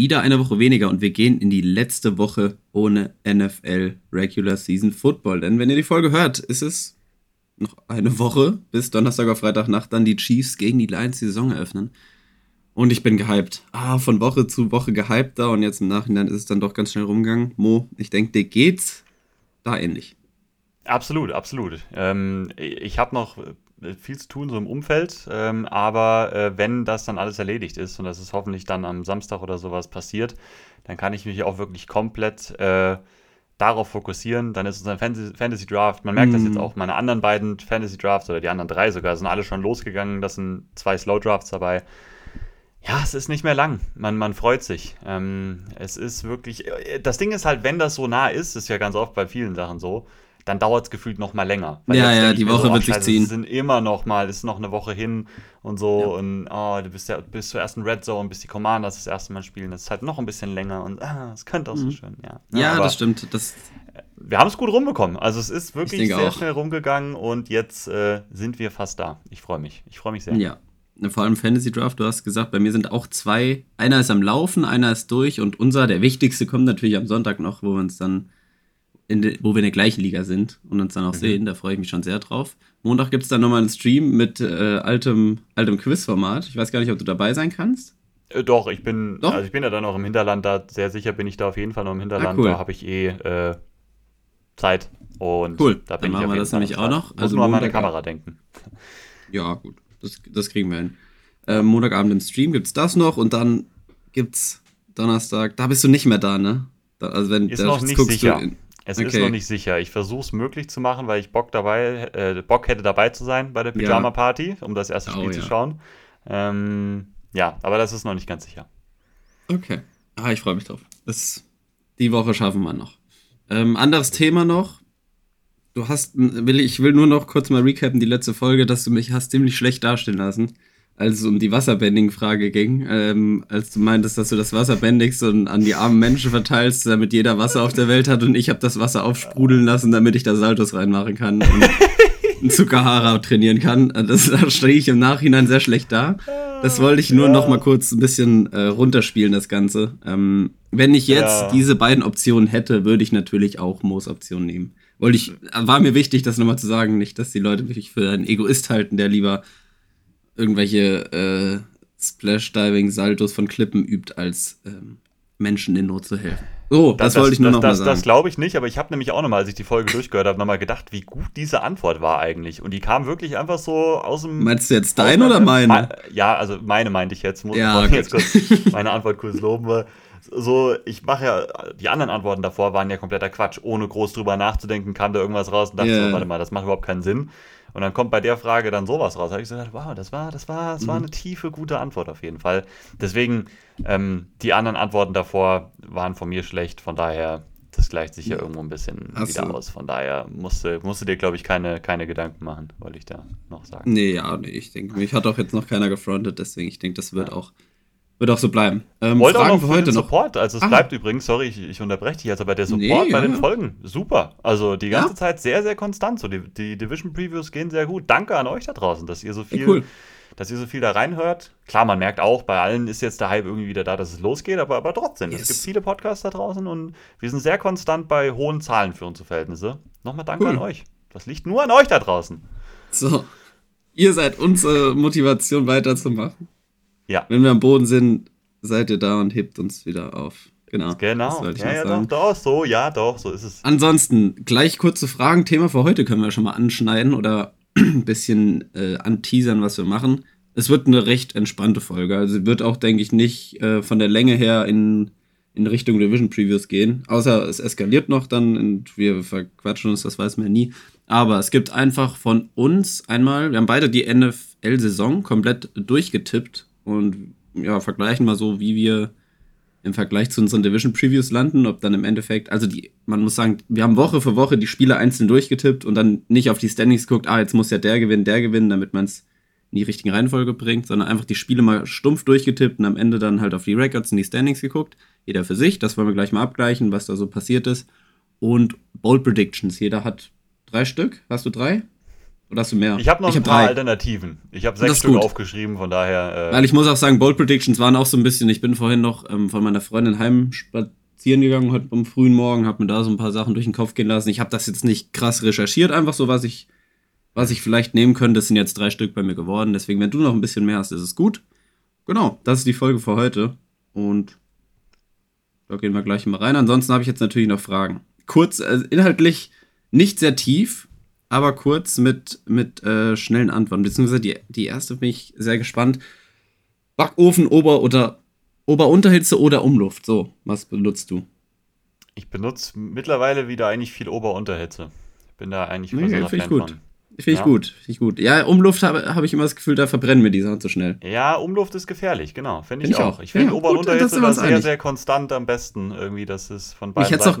wieder eine Woche weniger und wir gehen in die letzte Woche ohne NFL Regular Season Football. Denn wenn ihr die Folge hört, ist es noch eine Woche bis Donnerstag auf Freitagnacht dann die Chiefs gegen die Lions die Saison eröffnen. Und ich bin gehypt. Ah, von Woche zu Woche gehypter und jetzt im Nachhinein ist es dann doch ganz schnell rumgegangen. Mo, ich denke, dir geht's da ähnlich. Absolut, absolut. Ähm, ich habe noch viel zu tun, so im Umfeld, ähm, aber äh, wenn das dann alles erledigt ist und das ist hoffentlich dann am Samstag oder sowas passiert, dann kann ich mich auch wirklich komplett äh, darauf fokussieren. Dann ist unser Fantasy, Fantasy Draft, man merkt mm. das jetzt mhm. auch, meine anderen beiden Fantasy Drafts oder die anderen drei sogar, sind alle schon losgegangen. Das sind zwei Slow Drafts dabei. Ja, es ist nicht mehr lang. Man, man freut sich. Ähm, es ist wirklich. Äh, das Ding ist halt, wenn das so nah ist, ist ja ganz oft bei vielen Sachen so, dann dauert es gefühlt noch mal länger. ja, ja, die Woche so, wird sich ziehen. Sind immer noch mal, es ist noch eine Woche hin und so. Ja. Und oh, du bist ja bis zur ersten Red Zone, bis die Commanders das erste Mal spielen. Das ist halt noch ein bisschen länger und ah, es könnte auch mhm. so schön, ja. Ja, ja das stimmt. Das wir haben es gut rumbekommen. Also es ist wirklich sehr auch. schnell rumgegangen und jetzt äh, sind wir fast da. Ich freue mich. Ich freue mich sehr. Ja. Vor allem Fantasy Draft, du hast gesagt, bei mir sind auch zwei. Einer ist am Laufen, einer ist durch und unser, der wichtigste, kommt natürlich am Sonntag noch, wo wir uns dann de, wo wir in der gleichen Liga sind und uns dann auch mhm. sehen. Da freue ich mich schon sehr drauf. Montag gibt es dann nochmal einen Stream mit äh, altem, altem Quizformat. Ich weiß gar nicht, ob du dabei sein kannst. Äh, doch, ich bin, doch? also ich bin ja dann auch im Hinterland da. Sehr sicher bin ich da auf jeden Fall noch im Hinterland. Ah, cool. Da habe ich eh äh, Zeit. Und cool, da bin dann machen wir das nämlich auch noch. Also nur an meine Kamera denken. Ja, gut, das, das kriegen wir hin. Äh, Montagabend im Stream gibt es das noch und dann gibt es Donnerstag, da bist du nicht mehr da, ne? Da, also wenn ist noch nicht sicher. In, es okay. ist noch nicht sicher. Ich versuche es möglich zu machen, weil ich Bock dabei, äh, Bock hätte dabei zu sein bei der Pyjama Party, um das erste Spiel oh, zu schauen. Ähm, ja, aber das ist noch nicht ganz sicher. Okay. Ah, ich freue mich drauf. Das, die Woche schaffen wir noch. Ähm, anderes Thema noch. Du hast, will ich will nur noch kurz mal recappen die letzte Folge, dass du mich hast ziemlich schlecht dastehen lassen als es um die Wasserbending-Frage ging, ähm, als du meintest, dass du das Wasser bändigst und an die armen Menschen verteilst, damit jeder Wasser auf der Welt hat und ich habe das Wasser aufsprudeln lassen, damit ich da Saltos reinmachen kann und einen Zuckerhara trainieren kann. Das, da stehe ich im Nachhinein sehr schlecht da. Das wollte ich nur ja. noch mal kurz ein bisschen äh, runterspielen, das Ganze. Ähm, wenn ich jetzt ja. diese beiden Optionen hätte, würde ich natürlich auch Moos-Option nehmen. Wollte ich, war mir wichtig, das nochmal zu sagen, nicht, dass die Leute mich für einen Egoist halten, der lieber irgendwelche äh, Splash-Diving-Saltos von Klippen übt, als ähm, Menschen in Not zu helfen. So, das, das wollte ich nur das, noch das, mal sagen. Das glaube ich nicht, aber ich habe nämlich auch nochmal, als ich die Folge durchgehört habe, nochmal gedacht, wie gut diese Antwort war eigentlich. Und die kam wirklich einfach so aus dem. Meinst du jetzt deine oder meine? ja, also meine meinte ich jetzt. Muss ja, okay. jetzt kurz meine Antwort kurz loben. So, ich mache ja, die anderen Antworten davor waren ja kompletter Quatsch. Ohne groß drüber nachzudenken, kam da irgendwas raus und dachte yeah. so, warte mal, das macht überhaupt keinen Sinn. Und dann kommt bei der Frage dann sowas raus. Da habe ich gesagt, wow, das war, das war, das war mhm. eine tiefe, gute Antwort auf jeden Fall. Deswegen, ähm, die anderen Antworten davor waren von mir schlecht, von daher, das gleicht sich ja irgendwo ein bisschen Ach wieder so. aus. Von daher musste, musste dir, glaube ich, keine, keine Gedanken machen, wollte ich da noch sagen. Nee, ja, nee, ich denke, mich hat auch jetzt noch keiner gefrontet, deswegen, ich denke, das wird ja. auch wird auch so bleiben. Ähm, Wollte Fragen auch noch für heute den Support. Also es ah. bleibt übrigens, sorry, ich, ich unterbreche dich, also bei der Support nee, bei ja, den Folgen, super. Also die ganze ja? Zeit sehr, sehr konstant. So die, die Division Previews gehen sehr gut. Danke an euch da draußen, dass ihr so viel, ja, cool. dass ihr so viel da reinhört. Klar, man merkt auch, bei allen ist jetzt der Hype irgendwie wieder da, dass es losgeht, aber, aber trotzdem, yes. es gibt viele Podcasts da draußen und wir sind sehr konstant bei hohen Zahlen für unsere Verhältnisse. Nochmal danke cool. an euch. Das liegt nur an euch da draußen. So. Ihr seid unsere Motivation weiterzumachen. Ja. Wenn wir am Boden sind, seid ihr da und hebt uns wieder auf. Genau. Genau. Ja, ja, doch, doch, so, ja, doch, so ist es. Ansonsten, gleich kurze Fragen. Thema für heute können wir schon mal anschneiden oder ein bisschen äh, anteasern, was wir machen. Es wird eine recht entspannte Folge. Also wird auch, denke ich, nicht äh, von der Länge her in, in Richtung Division Previews gehen. Außer es eskaliert noch dann und wir verquatschen uns, das weiß man ja nie. Aber es gibt einfach von uns einmal, wir haben beide die NFL-Saison komplett durchgetippt und ja, vergleichen mal so, wie wir im Vergleich zu unseren Division Previews landen, ob dann im Endeffekt, also die, man muss sagen, wir haben Woche für Woche die Spiele einzeln durchgetippt und dann nicht auf die Standings guckt, ah, jetzt muss ja der gewinnen, der gewinnen, damit man es in die richtige Reihenfolge bringt, sondern einfach die Spiele mal stumpf durchgetippt und am Ende dann halt auf die Records und die Standings geguckt. Jeder für sich, das wollen wir gleich mal abgleichen, was da so passiert ist. Und Bold Predictions, jeder hat drei Stück. Hast du drei? Oder hast du mehr? Ich habe noch ich ein hab paar drei. Alternativen. Ich habe sechs Stück gut. aufgeschrieben, von daher. Äh, Weil ich muss auch sagen, Bold Predictions waren auch so ein bisschen. Ich bin vorhin noch ähm, von meiner Freundin heim spazieren gegangen, heute am frühen Morgen, habe mir da so ein paar Sachen durch den Kopf gehen lassen. Ich habe das jetzt nicht krass recherchiert, einfach so, was ich, was ich vielleicht nehmen könnte. Das sind jetzt drei Stück bei mir geworden. Deswegen, wenn du noch ein bisschen mehr hast, ist es gut. Genau, das ist die Folge für heute. Und da gehen wir gleich mal rein. Ansonsten habe ich jetzt natürlich noch Fragen. Kurz, äh, inhaltlich nicht sehr tief, aber kurz mit, mit äh, schnellen Antworten. Beziehungsweise die, die erste bin ich sehr gespannt. Backofen, Ober- oder Ober-Unterhitze oder Umluft? So, was benutzt du? ich benutze mittlerweile wieder eigentlich viel Ober-Unterhitze. Ich bin da eigentlich Nee, finde ich gut. von. Finde ich Ja. gut, finde ich gut. Ja, Umluft habe hab ich immer das Gefühl, da verbrennen mir die Sachen zu schnell. Ja, Umluft ist gefährlich, genau. Finde ich, Find ich auch. Ich finde Ja, Ober- und Unterhitze wir sehr, sehr konstant am besten. Irgendwie, das ist von beiden Mich hätte es auch Seiten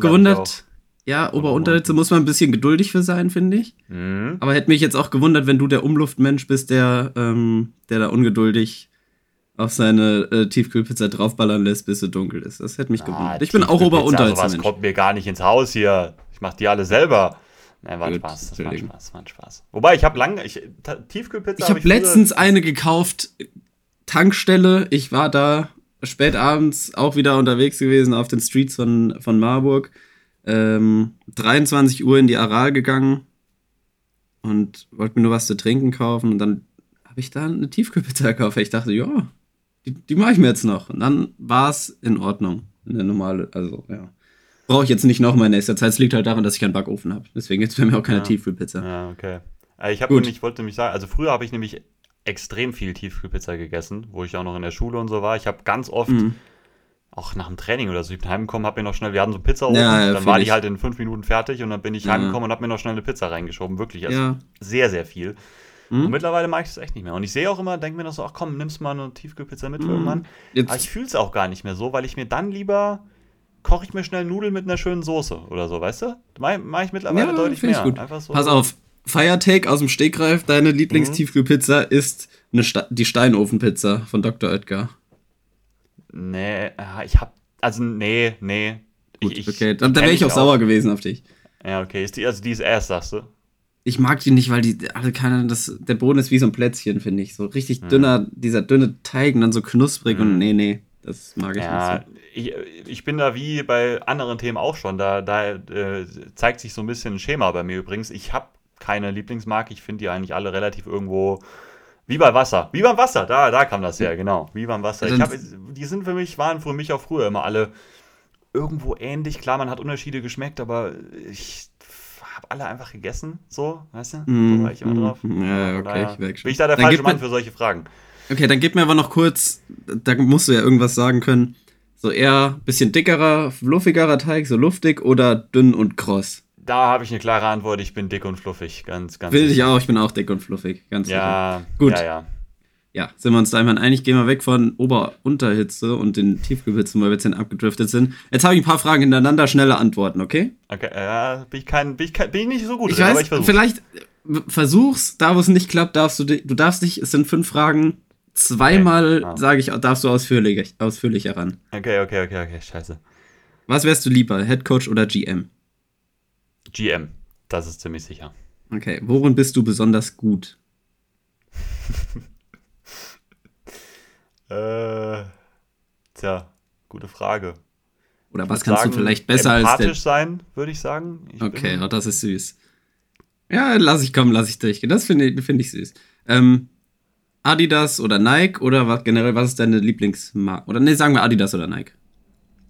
Ja, Ober-Unterhitze muss man ein bisschen geduldig für sein, finde ich. Mhm. Aber hätte mich jetzt auch gewundert, wenn du der Umluftmensch bist, der, ähm, der da ungeduldig auf seine äh, Tiefkühlpizza draufballern lässt, bis sie dunkel ist. Das hätte mich Ah, gewundert. Ich bin auch Tiefkühlpizza, Ober-Unterhitze-Mensch. Sowas kommt mir gar nicht ins Haus hier. Ich mache die alle selber. Nein, war Gut, Spaß. Das war ein. Spaß, war ein Spaß. Wobei, ich habe lange, ich, Tiefkühlpizza Ich hab habe letztens eine gekauft, Tankstelle. Ich war da spät abends auch wieder unterwegs gewesen auf den Streets von, von Marburg. Ähm, 23 Uhr in die Aral gegangen und wollte mir nur was zu trinken kaufen. Und dann habe ich da eine Tiefkühlpizza gekauft. Ich dachte, ja, die, die mache ich mir jetzt noch. Und dann war es in Ordnung. Eine normale, also ja. Brauche ich jetzt nicht noch mal in nächster Zeit. Es liegt halt daran, dass ich keinen Backofen habe. Deswegen jetzt bei mir auch keine Ja. Tiefkühlpizza. Ja, okay. Äh, Ich habe nämlich, wollte nämlich sagen, also früher habe ich nämlich extrem viel Tiefkühlpizza gegessen, wo ich auch noch in der Schule und so war. Ich habe ganz oft, Mhm. Auch nach dem Training oder so, ich bin heimgekommen, habe mir noch schnell, wir hatten so einen Pizzaofen, Ja, ja, dann war die ich. halt in fünf Minuten fertig und dann bin ich Ja. heimgekommen und habe mir noch schnell eine Pizza reingeschoben. Wirklich, also sehr, sehr viel. Mhm. Und mittlerweile mache ich das echt nicht mehr. Und ich sehe auch immer, denke mir noch so, ach komm, nimmst mal eine Tiefkühlpizza mit für Mhm. irgendwann. Jetzt- Aber ich fühle es auch gar nicht mehr so, weil ich mir dann lieber koche ich mir schnell Nudeln mit einer schönen Soße oder so, weißt du? Mache mach ich mittlerweile deutlich mehr. gut. Einfach so. Pass auf, Firetake aus dem Stegreif, deine Mhm. Lieblingstiefkühlpizza ist eine Sta die Steinofenpizza von Dr. Oetker. Nee, ah, ich hab. Also, nee, nee. Gut, ich, okay, dann, kenn wäre ich auch sauer gewesen auf dich. Ja, okay. Ist die, also die ist erst, sagst du? Ich mag die nicht, weil die, also keine, das, der Boden ist wie so ein Plätzchen, finde ich. So richtig Mhm. dünner, dieser dünne Teig und dann so knusprig und nee, nee, das mag ich Ja, nicht ich, ich bin da wie bei anderen Themen auch schon. Da, da äh, zeigt sich so ein bisschen ein Schema bei mir übrigens. Ich habe keine Lieblingsmarke. Ich finde die eigentlich alle relativ irgendwo. Wie bei Wasser. Wie beim Wasser. Da, da kam das her, genau. Wie beim Wasser. Hab, die sind für mich, waren für mich auch früher immer alle irgendwo ähnlich. Klar, man hat Unterschiede geschmeckt, aber ich habe alle einfach gegessen. So, weißt du? So Mm, war ich immer mm, drauf. Ja, okay, daher ich merk schon. Bin ich da der Dann falsche gib mir- Mann für solche Fragen? Okay, dann gib mir aber noch kurz, da musst du ja irgendwas sagen können. So eher bisschen dickerer, fluffigerer Teig, so luftig oder dünn und kross? Da habe ich eine klare Antwort. Ich bin dick und fluffig. Ganz, ganz Will ich sicher. auch, ich bin auch dick und fluffig, ganz sicher. Ja, Gut. Ja, ja. Ja, sind wir uns da einmal einig, gehen wir weg von Ober-Unterhitze und den Tiefkühlpitzen, weil wir jetzt hin abgedriftet sind. Jetzt habe ich ein paar Fragen hintereinander, schnelle Antworten, okay? Okay, ja, bin ich, kein, bin ich, kein, bin ich nicht so gut Ich drin, aber weiß, ich versuch's. vielleicht äh, versuch's, da wo es nicht klappt, darfst du, du darfst nicht, es sind fünf Fragen, zweimal, Okay, ah. sage ich, darfst du ausführlicher, ausführlicher ran. Okay, okay, okay, okay, scheiße. Was wärst du lieber, Head Coach oder GM? GM, das ist ziemlich sicher. Okay, worin bist du besonders gut? Äh, tja, gute Frage. Oder was kannst sagen, du vielleicht besser als der Empathisch sein, würde ich sagen. Ich Okay, bin- ja, das ist süß. Ja, lass ich kommen, lass ich durchgehen. Das finde ich, find ich süß. Ähm, Adidas oder Nike oder was generell, was ist deine Lieblingsmarke? Oder ne, sagen wir Adidas oder Nike.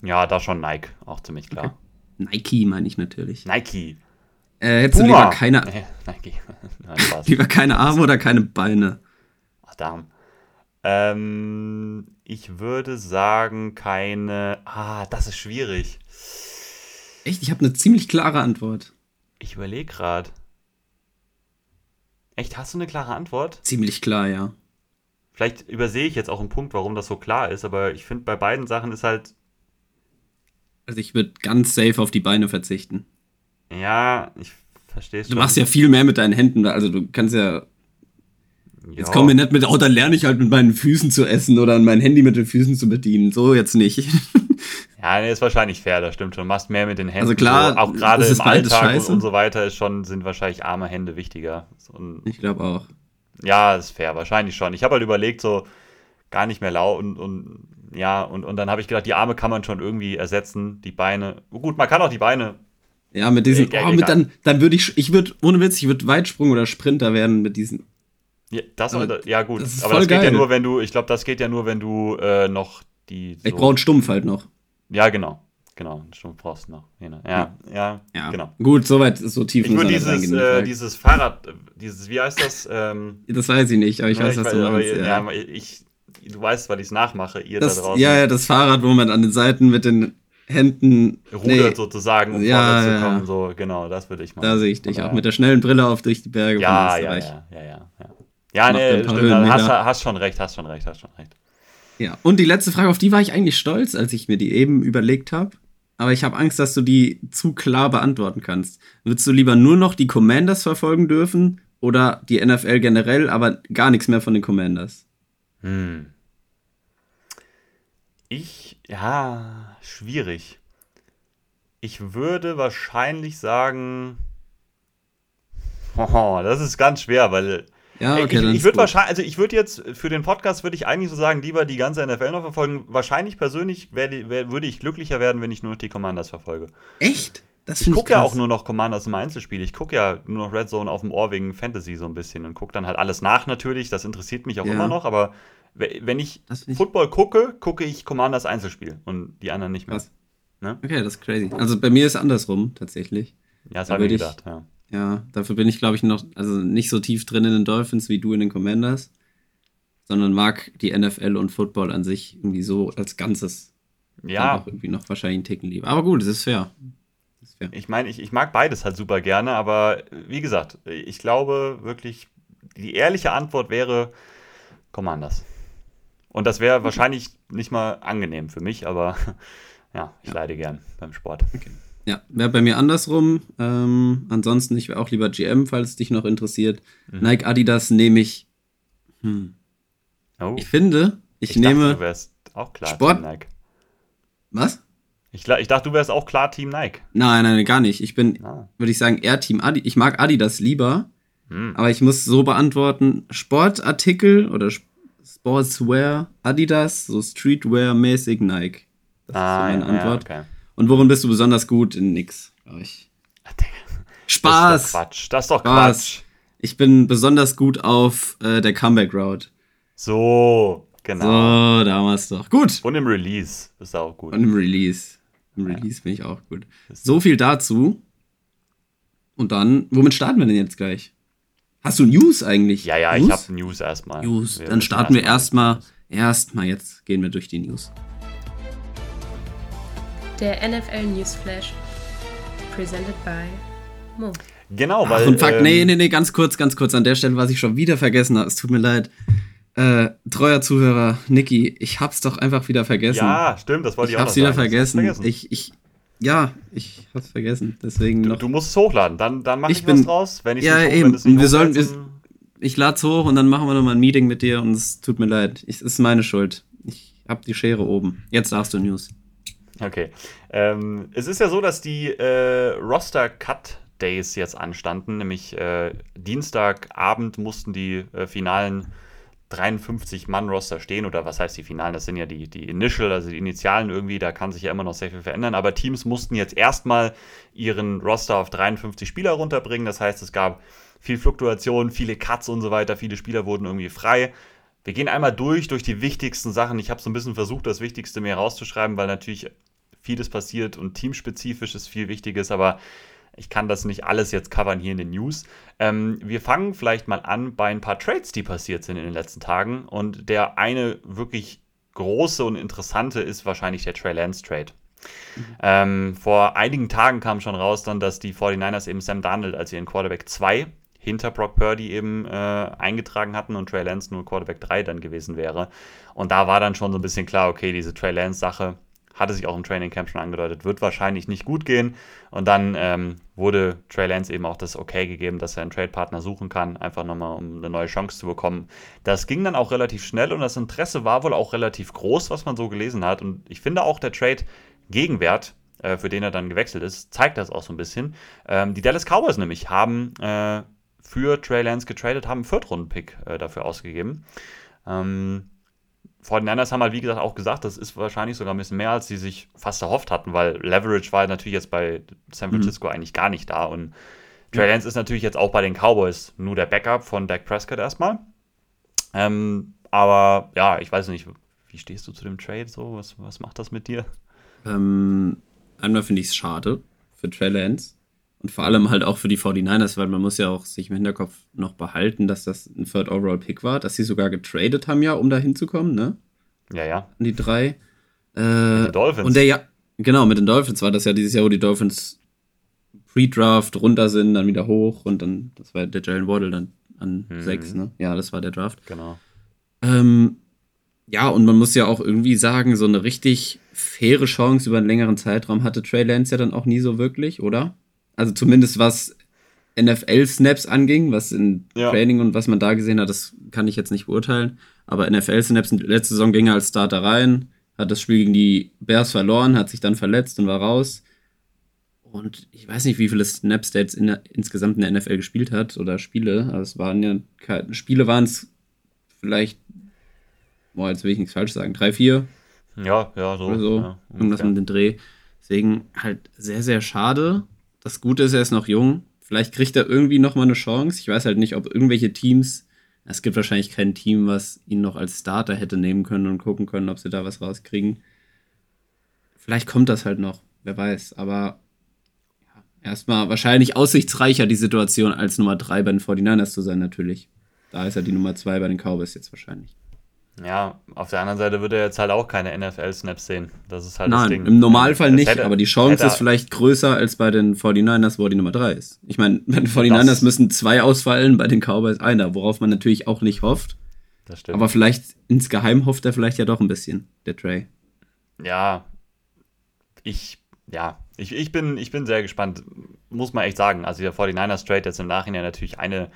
Ja, da schon Nike, auch ziemlich klar. Nike meine ich natürlich. Nike. Äh, hättest du Puma. lieber keine, Nee, Nike. Nein, lieber keine Arme oder keine Beine? Ach, Darm. Ähm, ich würde sagen, keine. Ah, das ist schwierig. Echt, ich habe eine ziemlich klare Antwort. Ich überlege gerade. Echt, hast du eine klare Antwort? Ziemlich klar, ja. Vielleicht übersehe ich jetzt auch einen Punkt, warum das so klar ist, aber ich finde, bei beiden Sachen ist halt, Also ich würde ganz safe auf die Beine verzichten. ja, ich verstehe es Du machst ja viel mehr mit deinen Händen. Also du kannst ja. Jetzt kommen wir nicht mit, oh, dann lerne ich halt mit meinen Füßen zu essen oder an mein Handy mit den Füßen zu bedienen. So jetzt nicht. Ja, nee, ist wahrscheinlich fair, das stimmt schon. Du machst mehr mit den Händen. Also klar, so, auch gerade im Alltag und, und so weiter ist schon, sind wahrscheinlich arme Hände wichtiger. Und, Ich glaube auch. ja, ist fair, wahrscheinlich schon. Ich habe halt überlegt, so gar nicht mehr lau und, und ja, und, und dann habe ich gedacht, die Arme kann man schon irgendwie ersetzen, die Beine. Gut, man kann auch die Beine. Ja, mit diesen, Egal, oh, mit dann, dann würde ich, ich würde, ohne Witz, ich würde Weitsprung oder Sprinter werden mit diesen. Ja, das, Aber ja gut, das ist aber das geht ja nur, wenn du, ich glaube, das geht ja nur, wenn du äh, noch die. Ich so- brauche einen Stumpf halt noch. Ja, genau. Genau, schon brauchst du noch. Ja, ja, ja, Ja, genau. Gut, soweit, so tief Ich würde dieses, äh, dieses Fahrrad, äh, dieses, wie heißt das? Ähm, Das weiß ich nicht, aber ich weiß, was du aber, meinst. ja, Ja. ich, du weißt, weil ich es nachmache, ihr Das, da draußen. ja, ja, das Fahrrad, wo man an den Seiten mit den Händen. Rudert Nee, sozusagen, um Ja, vorwärts zu ja. kommen. So, genau, das würde ich machen. da sehe ich dich. Von Auch daher- mit der schnellen Brille auf durch die Berge Ja, ja, ja, ja, ja. Ja, ja nee, stimmt, hast, hast schon recht, hast schon recht, hast schon recht. Ja, und die letzte Frage, auf die war ich eigentlich stolz, als ich mir die eben überlegt habe. Aber ich habe Angst, dass du die zu klar beantworten kannst. Würdest du lieber nur noch die Commanders verfolgen dürfen oder die NFL generell, aber gar nichts mehr von den Commanders? Hm. Ich, ja, schwierig. Ich würde wahrscheinlich sagen, oh, das ist ganz schwer, weil Ja, Ey, okay, ich, ich würde wahrscheinlich, also ich würde jetzt für den Podcast würde ich eigentlich so sagen, lieber die ganze NFL noch verfolgen. Wahrscheinlich persönlich werde, wär, würde ich glücklicher werden, wenn ich nur noch die Commanders verfolge. Echt? Das Ich gucke ja auch nur noch Commanders im Einzelspiel. Ich gucke ja nur noch Red Zone auf dem Ohr wegen Fantasy so ein bisschen und gucke dann halt alles nach natürlich. Das interessiert mich auch Ja. immer noch, aber we- wenn ich Football gucke, gucke ich Commanders Einzelspiel und die anderen nicht mehr. Ne? Okay, das ist crazy. Also bei mir ist es andersrum, tatsächlich. Ja, das Da habe ich gedacht. Ja. Ja, dafür bin ich, glaube ich, noch, also nicht so tief drin in den Dolphins wie du in den Commanders, sondern mag die NFL und Football an sich irgendwie so als Ganzes ja, auch irgendwie noch wahrscheinlich einen Ticken lieber. Aber gut, es ist fair. Ich meine, ich, ich mag beides halt super gerne, aber wie gesagt, ich glaube wirklich, die ehrliche Antwort wäre Commanders. Und das wäre wahrscheinlich nicht mal angenehm für mich, aber ja, ich leide gern beim Sport. Ja, wäre bei mir andersrum. Ähm, ansonsten, ich wäre auch lieber GM, falls es dich noch interessiert. Mhm. Nike Adidas nehme ich. Hm. Oh, Ich finde, ich, dachte, nehme. du wärst auch klar Sport- Nike. Was? Ich, ich dachte, du wärst auch klar Team Nike. Nein, nein, gar nicht. Ich bin, Ah. würde ich sagen, eher Team Adi. Ich mag Adidas lieber, Hm. aber ich muss so beantworten: Sportartikel oder Sp- Sportswear Adidas, so Streetwear-mäßig Nike. Das Ah, ist so meine ja, Antwort. okay. Und worin bist du besonders gut? In nix, glaube ich. Ah, Digga, Das Spaß! ist doch Quatsch. Das ist doch Spaß. Quatsch. Ich bin besonders gut auf äh, der Comeback Route. So, genau. So, damals doch. Gut. Und im Release ist auch gut. Und im Release. Im Release bin ich auch gut. So viel dazu. Und dann, womit starten wir denn jetzt gleich? Hast du News eigentlich? ja, ja, News? ich habe News erstmal. News. Wir Dann starten wir erstmal- erstmal. Erstmal, jetzt gehen wir durch die News. Der NFL Newsflash. Presented by Mo. Genau, weil. Ach, und fuck, ähm, nee, nee, nee, ganz kurz, ganz kurz an der Stelle, was ich schon wieder vergessen habe. Es tut mir leid. Äh, treuer Zuhörer, Niki, ich hab's doch einfach wieder vergessen. Ja, stimmt, das wollte ich ich, auch hab's noch wieder sagen. Du vergessen. Ich, ich, ja, ich hab's vergessen. Deswegen Du, noch. du musst es hochladen, dann, dann mache ich, Ich was bin- draus. Wenn ich Ja, nicht hoch, eben. Und wir sollen- wir- Ich lad's hoch und dann machen wir nochmal ein Meeting mit dir und es tut mir leid. Ich, es ist meine Schuld. Ich hab die Schere oben. Jetzt darfst du News. Okay. Ähm, es ist ja so, dass die äh, Roster-Cut-Days jetzt anstanden, nämlich äh, Dienstagabend mussten die äh, finalen 53-Mann-Roster stehen, oder was heißt die Finalen? Das sind ja die, die Initial, also die Initialen irgendwie, da kann sich ja immer noch sehr viel verändern, aber Teams mussten jetzt erstmal ihren Roster auf 53 Spieler runterbringen, das heißt, es gab viel Fluktuation, viele Cuts und so weiter, viele Spieler wurden irgendwie frei. Wir gehen einmal durch, durch die wichtigsten Sachen. Ich habe so ein bisschen versucht, das Wichtigste mir rauszuschreiben, weil natürlich vieles passiert und teamspezifisch ist viel Wichtiges, aber ich kann das nicht alles jetzt covern hier in den News. Ähm, wir fangen vielleicht mal an bei ein paar Trades, die passiert sind in den letzten Tagen. Und der eine wirklich große und interessante ist wahrscheinlich der Trey Lance Trade. Ähm, vor einigen Tagen kam schon raus dann, dass die 49ers eben Sam Darnold als ihren Quarterback 2 hinter Brock Purdy eben äh, eingetragen hatten und Trey Lance nur Quarterback 3 dann gewesen wäre. Und da war dann schon so ein bisschen klar, okay, diese Trey Lance-Sache hatte sich auch im Training Camp schon angedeutet, wird wahrscheinlich nicht gut gehen. Und dann ähm, wurde Trey Lance eben auch das Okay gegeben, dass er einen Trade-Partner suchen kann, einfach nochmal, um eine neue Chance zu bekommen. Das ging dann auch relativ schnell und das Interesse war wohl auch relativ groß, was man so gelesen hat. Und ich finde auch der Trade-Gegenwert, äh, für den er dann gewechselt ist, zeigt das auch so ein bisschen. Ähm, die Dallas Cowboys nämlich haben äh, für Trey Lance getradet, haben einen Viertrunden-Pick äh, dafür ausgegeben. Ähm, 49ers haben halt, wie gesagt, auch gesagt, das ist wahrscheinlich sogar ein bisschen mehr, als sie sich fast erhofft hatten, weil Leverage war natürlich jetzt bei San Francisco mhm. eigentlich gar nicht da. Und Trey Lance ist natürlich jetzt auch bei den Cowboys nur der Backup von Dak Prescott erstmal. Ähm, aber ja, ich weiß nicht, wie stehst du zu dem Trade so? Was, was macht das mit dir? Ähm, einmal finde ich es schade für Trey Lance. Und vor allem halt auch für die 49ers, weil man muss ja auch sich im Hinterkopf noch behalten, dass das ein Third Overall Pick war, dass sie sogar getradet haben ja, um da hinzukommen, ne? Ja, ja. An die drei. Äh, mit den Dolphins. Und der ja, genau, mit den Dolphins war das ja dieses Jahr, wo die Dolphins Pre-Draft runter sind, dann wieder hoch und dann, das war der Jalen Waddle dann an mhm. sechs, ne? Ja, das war der Draft. Genau. Ähm, ja, und man muss ja auch irgendwie sagen, so eine richtig faire Chance über einen längeren Zeitraum hatte Trey Lance ja dann auch nie so wirklich, oder? Also zumindest was NFL-Snaps anging, was in ja. Training und was man da gesehen hat, das kann ich jetzt nicht beurteilen. Aber NFL-Snaps, letzte Saison ging er als Starter rein, hat das Spiel gegen die Bears verloren, hat sich dann verletzt und war raus. Und ich weiß nicht, wie viele Snaps der jetzt in der, insgesamt in der NFL gespielt hat oder Spiele. Aber es waren ja keine, Spiele waren es vielleicht, boah, jetzt will ich nichts falsch sagen, drei, vier. Ja, ja, so. Oder so. Ja, Irgendwas mit dem Dreh. Deswegen halt sehr, sehr schade. Das Gute ist, er ist noch jung. Vielleicht kriegt er irgendwie noch mal eine Chance. Ich weiß halt nicht, ob irgendwelche Teams, es gibt wahrscheinlich kein Team, was ihn noch als Starter hätte nehmen können und gucken können, ob sie da was rauskriegen. Vielleicht kommt das halt noch, wer weiß. Aber ja, erstmal wahrscheinlich aussichtsreicher die Situation, als Nummer 3 bei den 49ers zu sein, natürlich. Da ist er die Nummer 2 bei den Cowboys jetzt wahrscheinlich. Ja, auf der anderen Seite würde er jetzt halt auch keine NFL-Snaps sehen. Das ist halt Nein, das Ding. im Normalfall nicht, hätte, aber die Chance ist vielleicht größer als bei den 49ers, wo er die Nummer 3 ist. Ich meine, bei den 49ers das, müssen zwei ausfallen, bei den Cowboys einer, worauf man natürlich auch nicht hofft. Das stimmt. Aber vielleicht insgeheim hofft er vielleicht ja doch ein bisschen, der Trey. Ja, ich, ja, ich, ich, bin, ich bin sehr gespannt, muss man echt sagen. Also der 49ers Trade jetzt im Nachhinein natürlich eine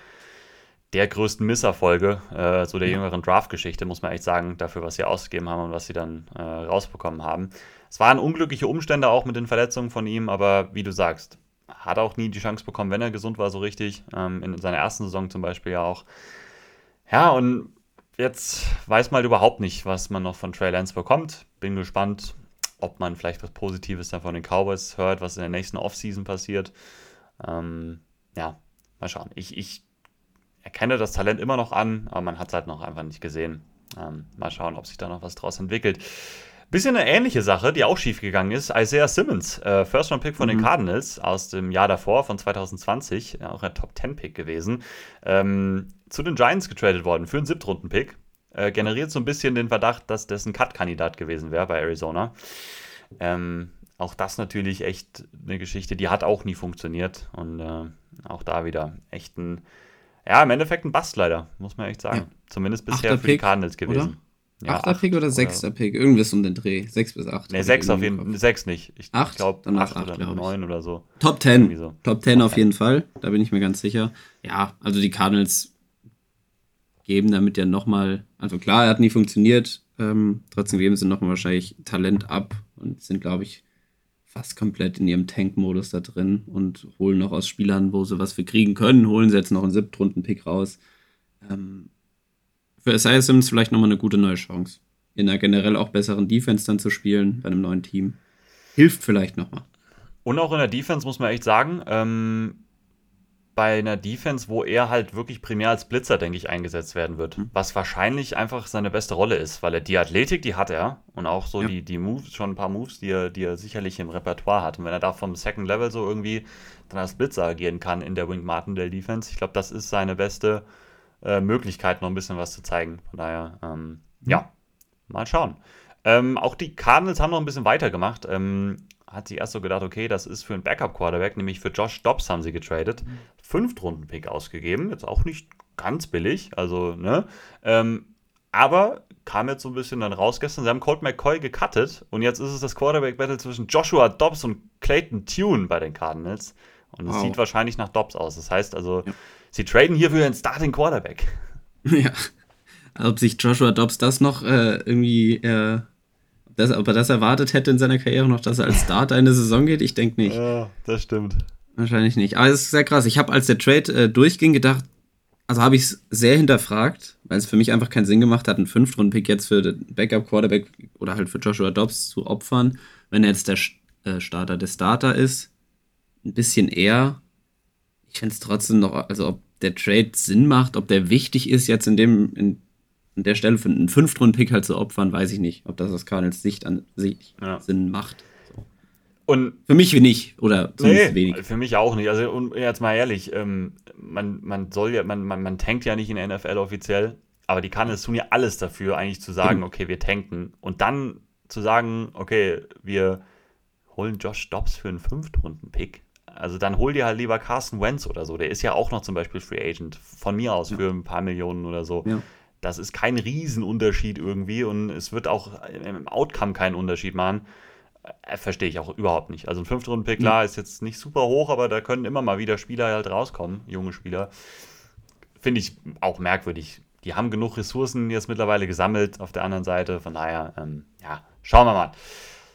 der größten Misserfolge, äh, so der jüngeren Draft-Geschichte, muss man echt sagen, dafür, was sie ausgegeben haben und was sie dann äh, rausbekommen haben. Es waren unglückliche Umstände auch mit den Verletzungen von ihm, aber wie du sagst, hat auch nie die Chance bekommen, wenn er gesund war, so richtig. Ähm, in seiner ersten Saison zum Beispiel ja auch. Ja, und jetzt weiß man halt überhaupt nicht, was man noch von Trey Lance bekommt. Bin gespannt, ob man vielleicht was Positives dann von den Cowboys hört, was in der nächsten Offseason passiert. Ähm, ja, mal schauen. Ich, ich erkenne das Talent immer noch an, aber man hat es halt noch einfach nicht gesehen. Ähm, mal schauen, ob sich da noch was draus entwickelt. Bisschen eine ähnliche Sache, die auch schief gegangen ist. Isaiah Simmons, äh, First Round Pick von mhm. den Cardinals aus dem Jahr davor, von 2020, auch ein Top 10 Pick gewesen, ähm, zu den Giants getradet worden für einen Siebtrunden Pick. Äh, generiert so ein bisschen den Verdacht, dass das ein Cut-Kandidat gewesen wäre bei Arizona. Ähm, auch das natürlich echt eine Geschichte, die hat auch nie funktioniert. Und äh, auch da wieder echt ein ja, im Endeffekt ein Bast leider, muss man echt sagen. Ja. Zumindest bisher Achter für Pick, die Cardinals gewesen. Oder? Ja, Achter acht Pick oder sechster Pick? Irgendwas um den Dreh. Sechs bis acht. Ne, sechs auf jeden Fall. Sechs nicht. Ich, acht? glaube acht, acht oder neun oder so. Top ten. So. Top ten auf jeden Fall. Da bin ich mir ganz sicher. Ja, also die Cardinals geben damit ja nochmal, also klar, er hat nie funktioniert. Ähm, trotzdem geben sie nochmal wahrscheinlich Talent ab und sind, glaube ich, fast komplett in ihrem Tank-Modus da drin und holen noch aus Spielern, wo sie was für kriegen können, holen sie jetzt noch einen Siebtrunden-Pick raus. Ähm, für Isaiah Simmons vielleicht nochmal eine gute neue Chance. In einer generell auch besseren Defense dann zu spielen bei einem neuen Team. Hilft vielleicht nochmal. Und auch in der Defense muss man echt sagen, ähm, bei einer Defense, wo er halt wirklich primär als Blitzer, denke ich, eingesetzt werden wird. Mhm. Was wahrscheinlich einfach seine beste Rolle ist, weil er die Athletik, die hat er. Und auch so ja. die, die Moves, schon ein paar Moves, die er, die er sicherlich im Repertoire hat. Und wenn er da vom Second Level so irgendwie dann als Blitzer agieren kann in der Wing Martindale Defense, ich glaube, das ist seine beste äh, Möglichkeit, noch ein bisschen was zu zeigen. Von daher, ähm, mhm. ja, mal schauen. Ähm, auch die Cardinals haben noch ein bisschen weitergemacht. Ähm, hat sich erst so gedacht, okay, das ist für einen Backup-Quarterback, nämlich für Josh Dobbs haben sie getradet. Mhm. Fünftrunden-Pick ausgegeben, jetzt auch nicht ganz billig, also, ne? Ähm, aber kam jetzt so ein bisschen dann raus gestern, sie haben Colt McCoy gecuttet und jetzt ist es das Quarterback-Battle zwischen Joshua Dobbs und Clayton Tune bei den Cardinals. Und es Wow. sieht wahrscheinlich nach Dobbs aus. Das heißt also, sie traden hier für einen Starting Quarterback. Ja. Ob sich Joshua Dobbs das noch äh, irgendwie, äh, das, ob er das erwartet hätte in seiner Karriere noch, dass er als Starter in eine Saison geht, ich denke nicht. Ja, das stimmt. Wahrscheinlich nicht. Aber es ist sehr krass. Ich habe, als der Trade äh, durchging, gedacht, also habe ich es sehr hinterfragt, weil es für mich einfach keinen Sinn gemacht hat, einen Fünftrunden-Pick jetzt für den Backup-Quarterback oder halt für Joshua Dobbs zu opfern, wenn er jetzt der äh, Starter der Starter ist. Ein bisschen eher. Ich finde es trotzdem noch, also ob der Trade Sinn macht, ob der wichtig ist, jetzt in dem, in, an der Stelle für einen Fünftrunden-Pick halt zu opfern, weiß ich nicht. Ob das aus Cardinals Sicht an sich Ja. Sinn macht. Und Für mich nicht, oder zumindest Nee, wenig. für mich auch nicht. Also und jetzt mal ehrlich, ähm, man, man soll ja, man, man, man tankt ja nicht in der NFL offiziell, aber die Cardinals tun ja alles dafür, eigentlich zu sagen, Eben. okay, wir tanken. Und dann zu sagen, okay, wir holen Josh Dobbs für einen Fünftrunden-Pick. Also dann hol dir halt lieber Carson Wentz oder so. Der ist ja auch noch zum Beispiel Free Agent. Von mir aus für ein paar Millionen oder so. Ja. Das ist kein Riesenunterschied irgendwie und es wird auch im Outcome keinen Unterschied machen. Äh, Verstehe ich auch überhaupt nicht. Also ein Fünftrunden-Pick, klar, ist jetzt nicht super hoch, aber da können immer mal wieder Spieler halt rauskommen, junge Spieler. Finde ich auch merkwürdig. Die haben genug Ressourcen jetzt mittlerweile gesammelt auf der anderen Seite. Von daher, ähm, ja, schauen wir mal.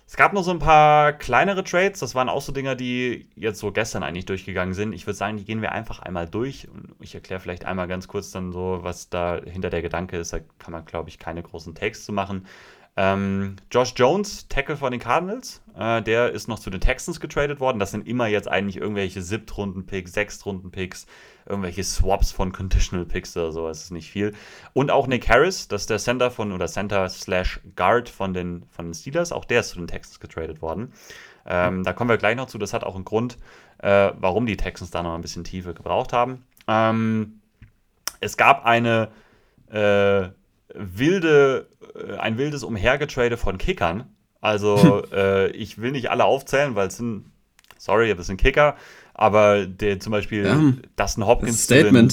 Es gab noch so ein paar kleinere Trades. Das waren auch so Dinger, die jetzt so gestern eigentlich durchgegangen sind. Ich würde sagen, die gehen wir einfach einmal durch. Und ich erkläre vielleicht einmal ganz kurz dann so, was da hinter der Gedanke ist. Da kann man, glaube ich, keine großen Takes zu machen. Ähm, Josh Jones, Tackle von den Cardinals, äh, der ist noch zu den Texans getradet worden. Das sind immer jetzt eigentlich irgendwelche Siebtrunden-Picks, Sechstrunden-Picks, irgendwelche Swaps von Conditional Picks oder so. Das ist nicht viel. Und auch Nick Harris, das ist der Center von oder Center slash Guard von den, von den Steelers. Auch der ist zu den Texans getradet worden. Ähm, Da kommen wir gleich noch zu. Das hat auch einen Grund, äh, warum die Texans da noch ein bisschen Tiefe gebraucht haben. Ähm, es gab eine äh, wilde, ein wildes Umhergetrade von Kickern. Also äh, ich will nicht alle aufzählen, weil es sind, sorry, das sind Kicker, aber der zum Beispiel Ja. Dustin Hopkins Das. Zu, den,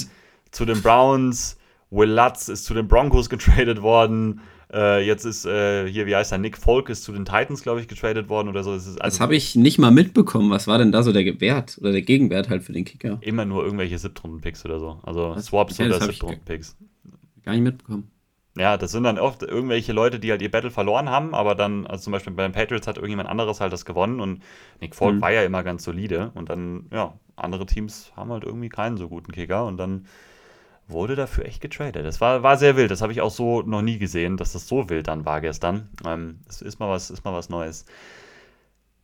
zu den Browns, Will Lutz ist zu den Broncos getradet worden. Äh, jetzt ist äh, hier, wie heißt er, Nick Folk ist zu den Titans, glaube ich, getradet worden oder so. Es Das also habe ich nicht mal mitbekommen. Was war denn da so der Wert oder der Gegenwert halt für den Kicker? immer nur irgendwelche Siebtrunden-Picks oder so. Also Was? Swaps Okay, das oder Siebtrunden-Picks. Gar nicht mitbekommen. Ja, das sind dann oft irgendwelche Leute, die halt ihr Battle verloren haben, aber dann, also zum Beispiel bei den Patriots hat irgendjemand anderes halt das gewonnen und Nick Folk Mhm. war ja immer ganz solide und dann, ja, andere Teams haben halt irgendwie keinen so guten Kicker und dann wurde dafür echt getradet. Das war, war sehr wild, das habe ich auch so noch nie gesehen, dass das so wild dann war gestern. Ähm, es ist mal was, ist mal was Neues.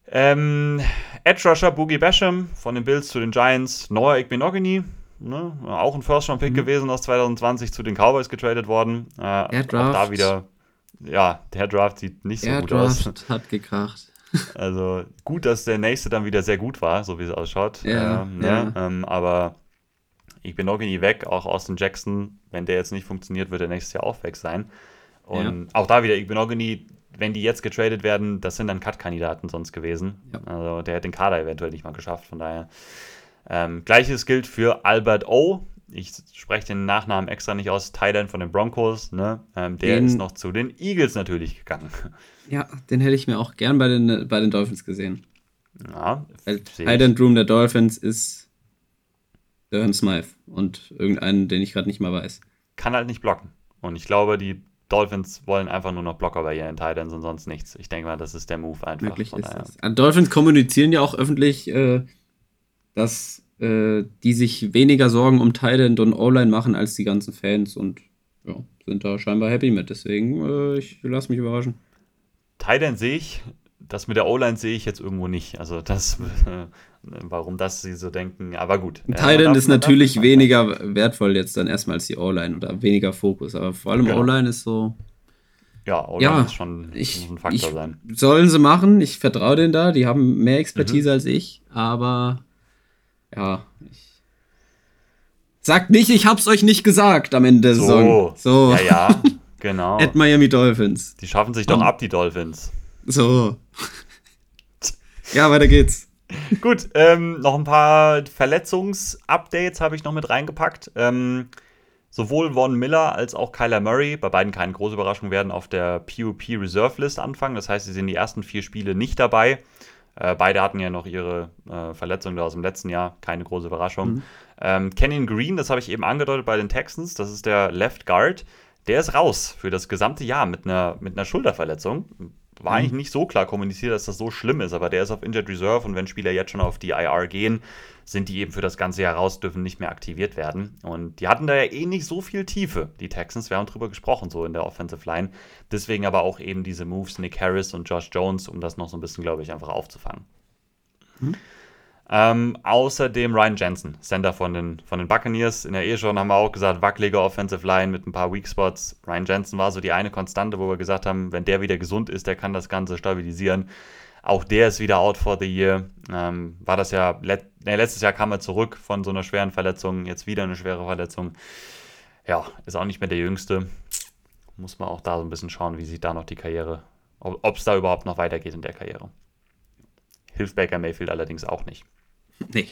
Ähm, Edge Rusher Boogie Basham von den Bills zu den Giants, Noah Igbenogany, ne, auch ein First-Round-Pick Mhm. gewesen aus 2020 zu den Cowboys getradet worden. Äh, Der auch Draft. da wieder, ja, der Draft sieht nicht so Der gut aus. Draft hat gekracht. Also gut, dass der nächste dann wieder sehr gut war, so wie es ausschaut. Ja, ähm, ja. Ne? Ähm, aber ich bin nie weg, auch Austin Jackson, wenn der jetzt nicht funktioniert, wird er nächstes Jahr auch weg sein. Und auch da wieder, ich bin wenn die jetzt getradet werden, das sind dann Cut-Kandidaten sonst gewesen. Ja. Also der hätte den Kader eventuell nicht mal geschafft, von daher. Ähm, Gleiches gilt für Albert O. Ich spreche den Nachnamen extra nicht aus, Thailand von den Broncos. Ne? Ähm, der Den- ist noch zu den Eagles natürlich gegangen. Ja, den hätte ich mir auch gern bei den, bei den Dolphins gesehen. Ja. Tight Room der Dolphins ist Durham Smythe und irgendeinen, den ich gerade nicht mal weiß. kann halt nicht blocken. Und ich glaube, die Dolphins wollen einfach nur noch Blocker bei ihren Titans und sonst nichts. Ich denke mal, das ist der Move einfach. Möglich Von ist daher. das. Dolphins kommunizieren ja auch öffentlich, äh, dass äh, die sich weniger Sorgen um Tight und O-Line machen als die ganzen Fans und ja, sind da scheinbar happy mit. Deswegen, äh, ich lasse mich überraschen. Titan sehe ich, das mit der O-Line sehe ich jetzt irgendwo nicht. Also das, äh, warum das sie so denken, aber gut. Äh, darf- ist natürlich weniger wertvoll jetzt dann erstmal als die O-Line oder weniger Fokus, aber vor allem Genau. O-Line ist so, Ja, O-Line Ja, ist schon ich, ein Faktor ich sein. sollen sie machen, ich vertraue denen da, die haben mehr Expertise Mhm. als ich, aber ja, ich sagt nicht, ich hab's euch nicht gesagt am Ende der Saison. So, Ja, ja, genau. at Miami Dolphins. Die schaffen sich doch ab, die Dolphins. So. ja, weiter geht's. Gut, ähm, noch ein paar Verletzungsupdates habe ich noch mit reingepackt. Ähm, sowohl Von Miller als auch Kyler Murray, bei beiden keine große Überraschung, werden auf der PUP Reserve List anfangen. Das heißt, sie sind die ersten vier Spiele nicht dabei. Äh, beide hatten ja noch ihre äh, Verletzungen aus dem letzten Jahr, keine große Überraschung. Mhm. Ähm, Kenyon Green, das habe ich eben angedeutet bei den Texans, das ist der Left Guard. Der ist raus für das gesamte Jahr mit einer, mit einer Schulterverletzung. War mhm. eigentlich nicht so klar kommuniziert, dass das so schlimm ist, aber der ist auf Injured Reserve und wenn Spieler jetzt schon auf die IR gehen, sind die eben für das ganze Jahr raus, dürfen nicht mehr aktiviert werden. Und die hatten da ja eh nicht so viel Tiefe, die Texans. Wir haben drüber gesprochen, so in der Offensive Line. Deswegen aber auch eben diese Moves, Nick Harris und Josh Jones, um das noch so ein bisschen, glaube ich, einfach aufzufangen. Mhm. Ähm, außerdem Ryan Jensen, Center von den, von den Buccaneers. In der Ehe schon haben wir auch gesagt, wackelige Offensive Line mit ein paar Weak Spots. Ryan Jensen war so die eine Konstante, wo wir gesagt haben, wenn der wieder gesund ist, der kann das Ganze stabilisieren. Auch der ist wieder out for the year. Ähm, war das ja, let nee, letztes Jahr kam er zurück von so einer schweren Verletzung, jetzt wieder eine schwere Verletzung. Ja, ist auch nicht mehr der Jüngste. Muss man auch da so ein bisschen schauen, wie sich da noch die Karriere, ob es da überhaupt noch weitergeht in der Karriere. Hilft Baker Mayfield allerdings auch nicht. Nee.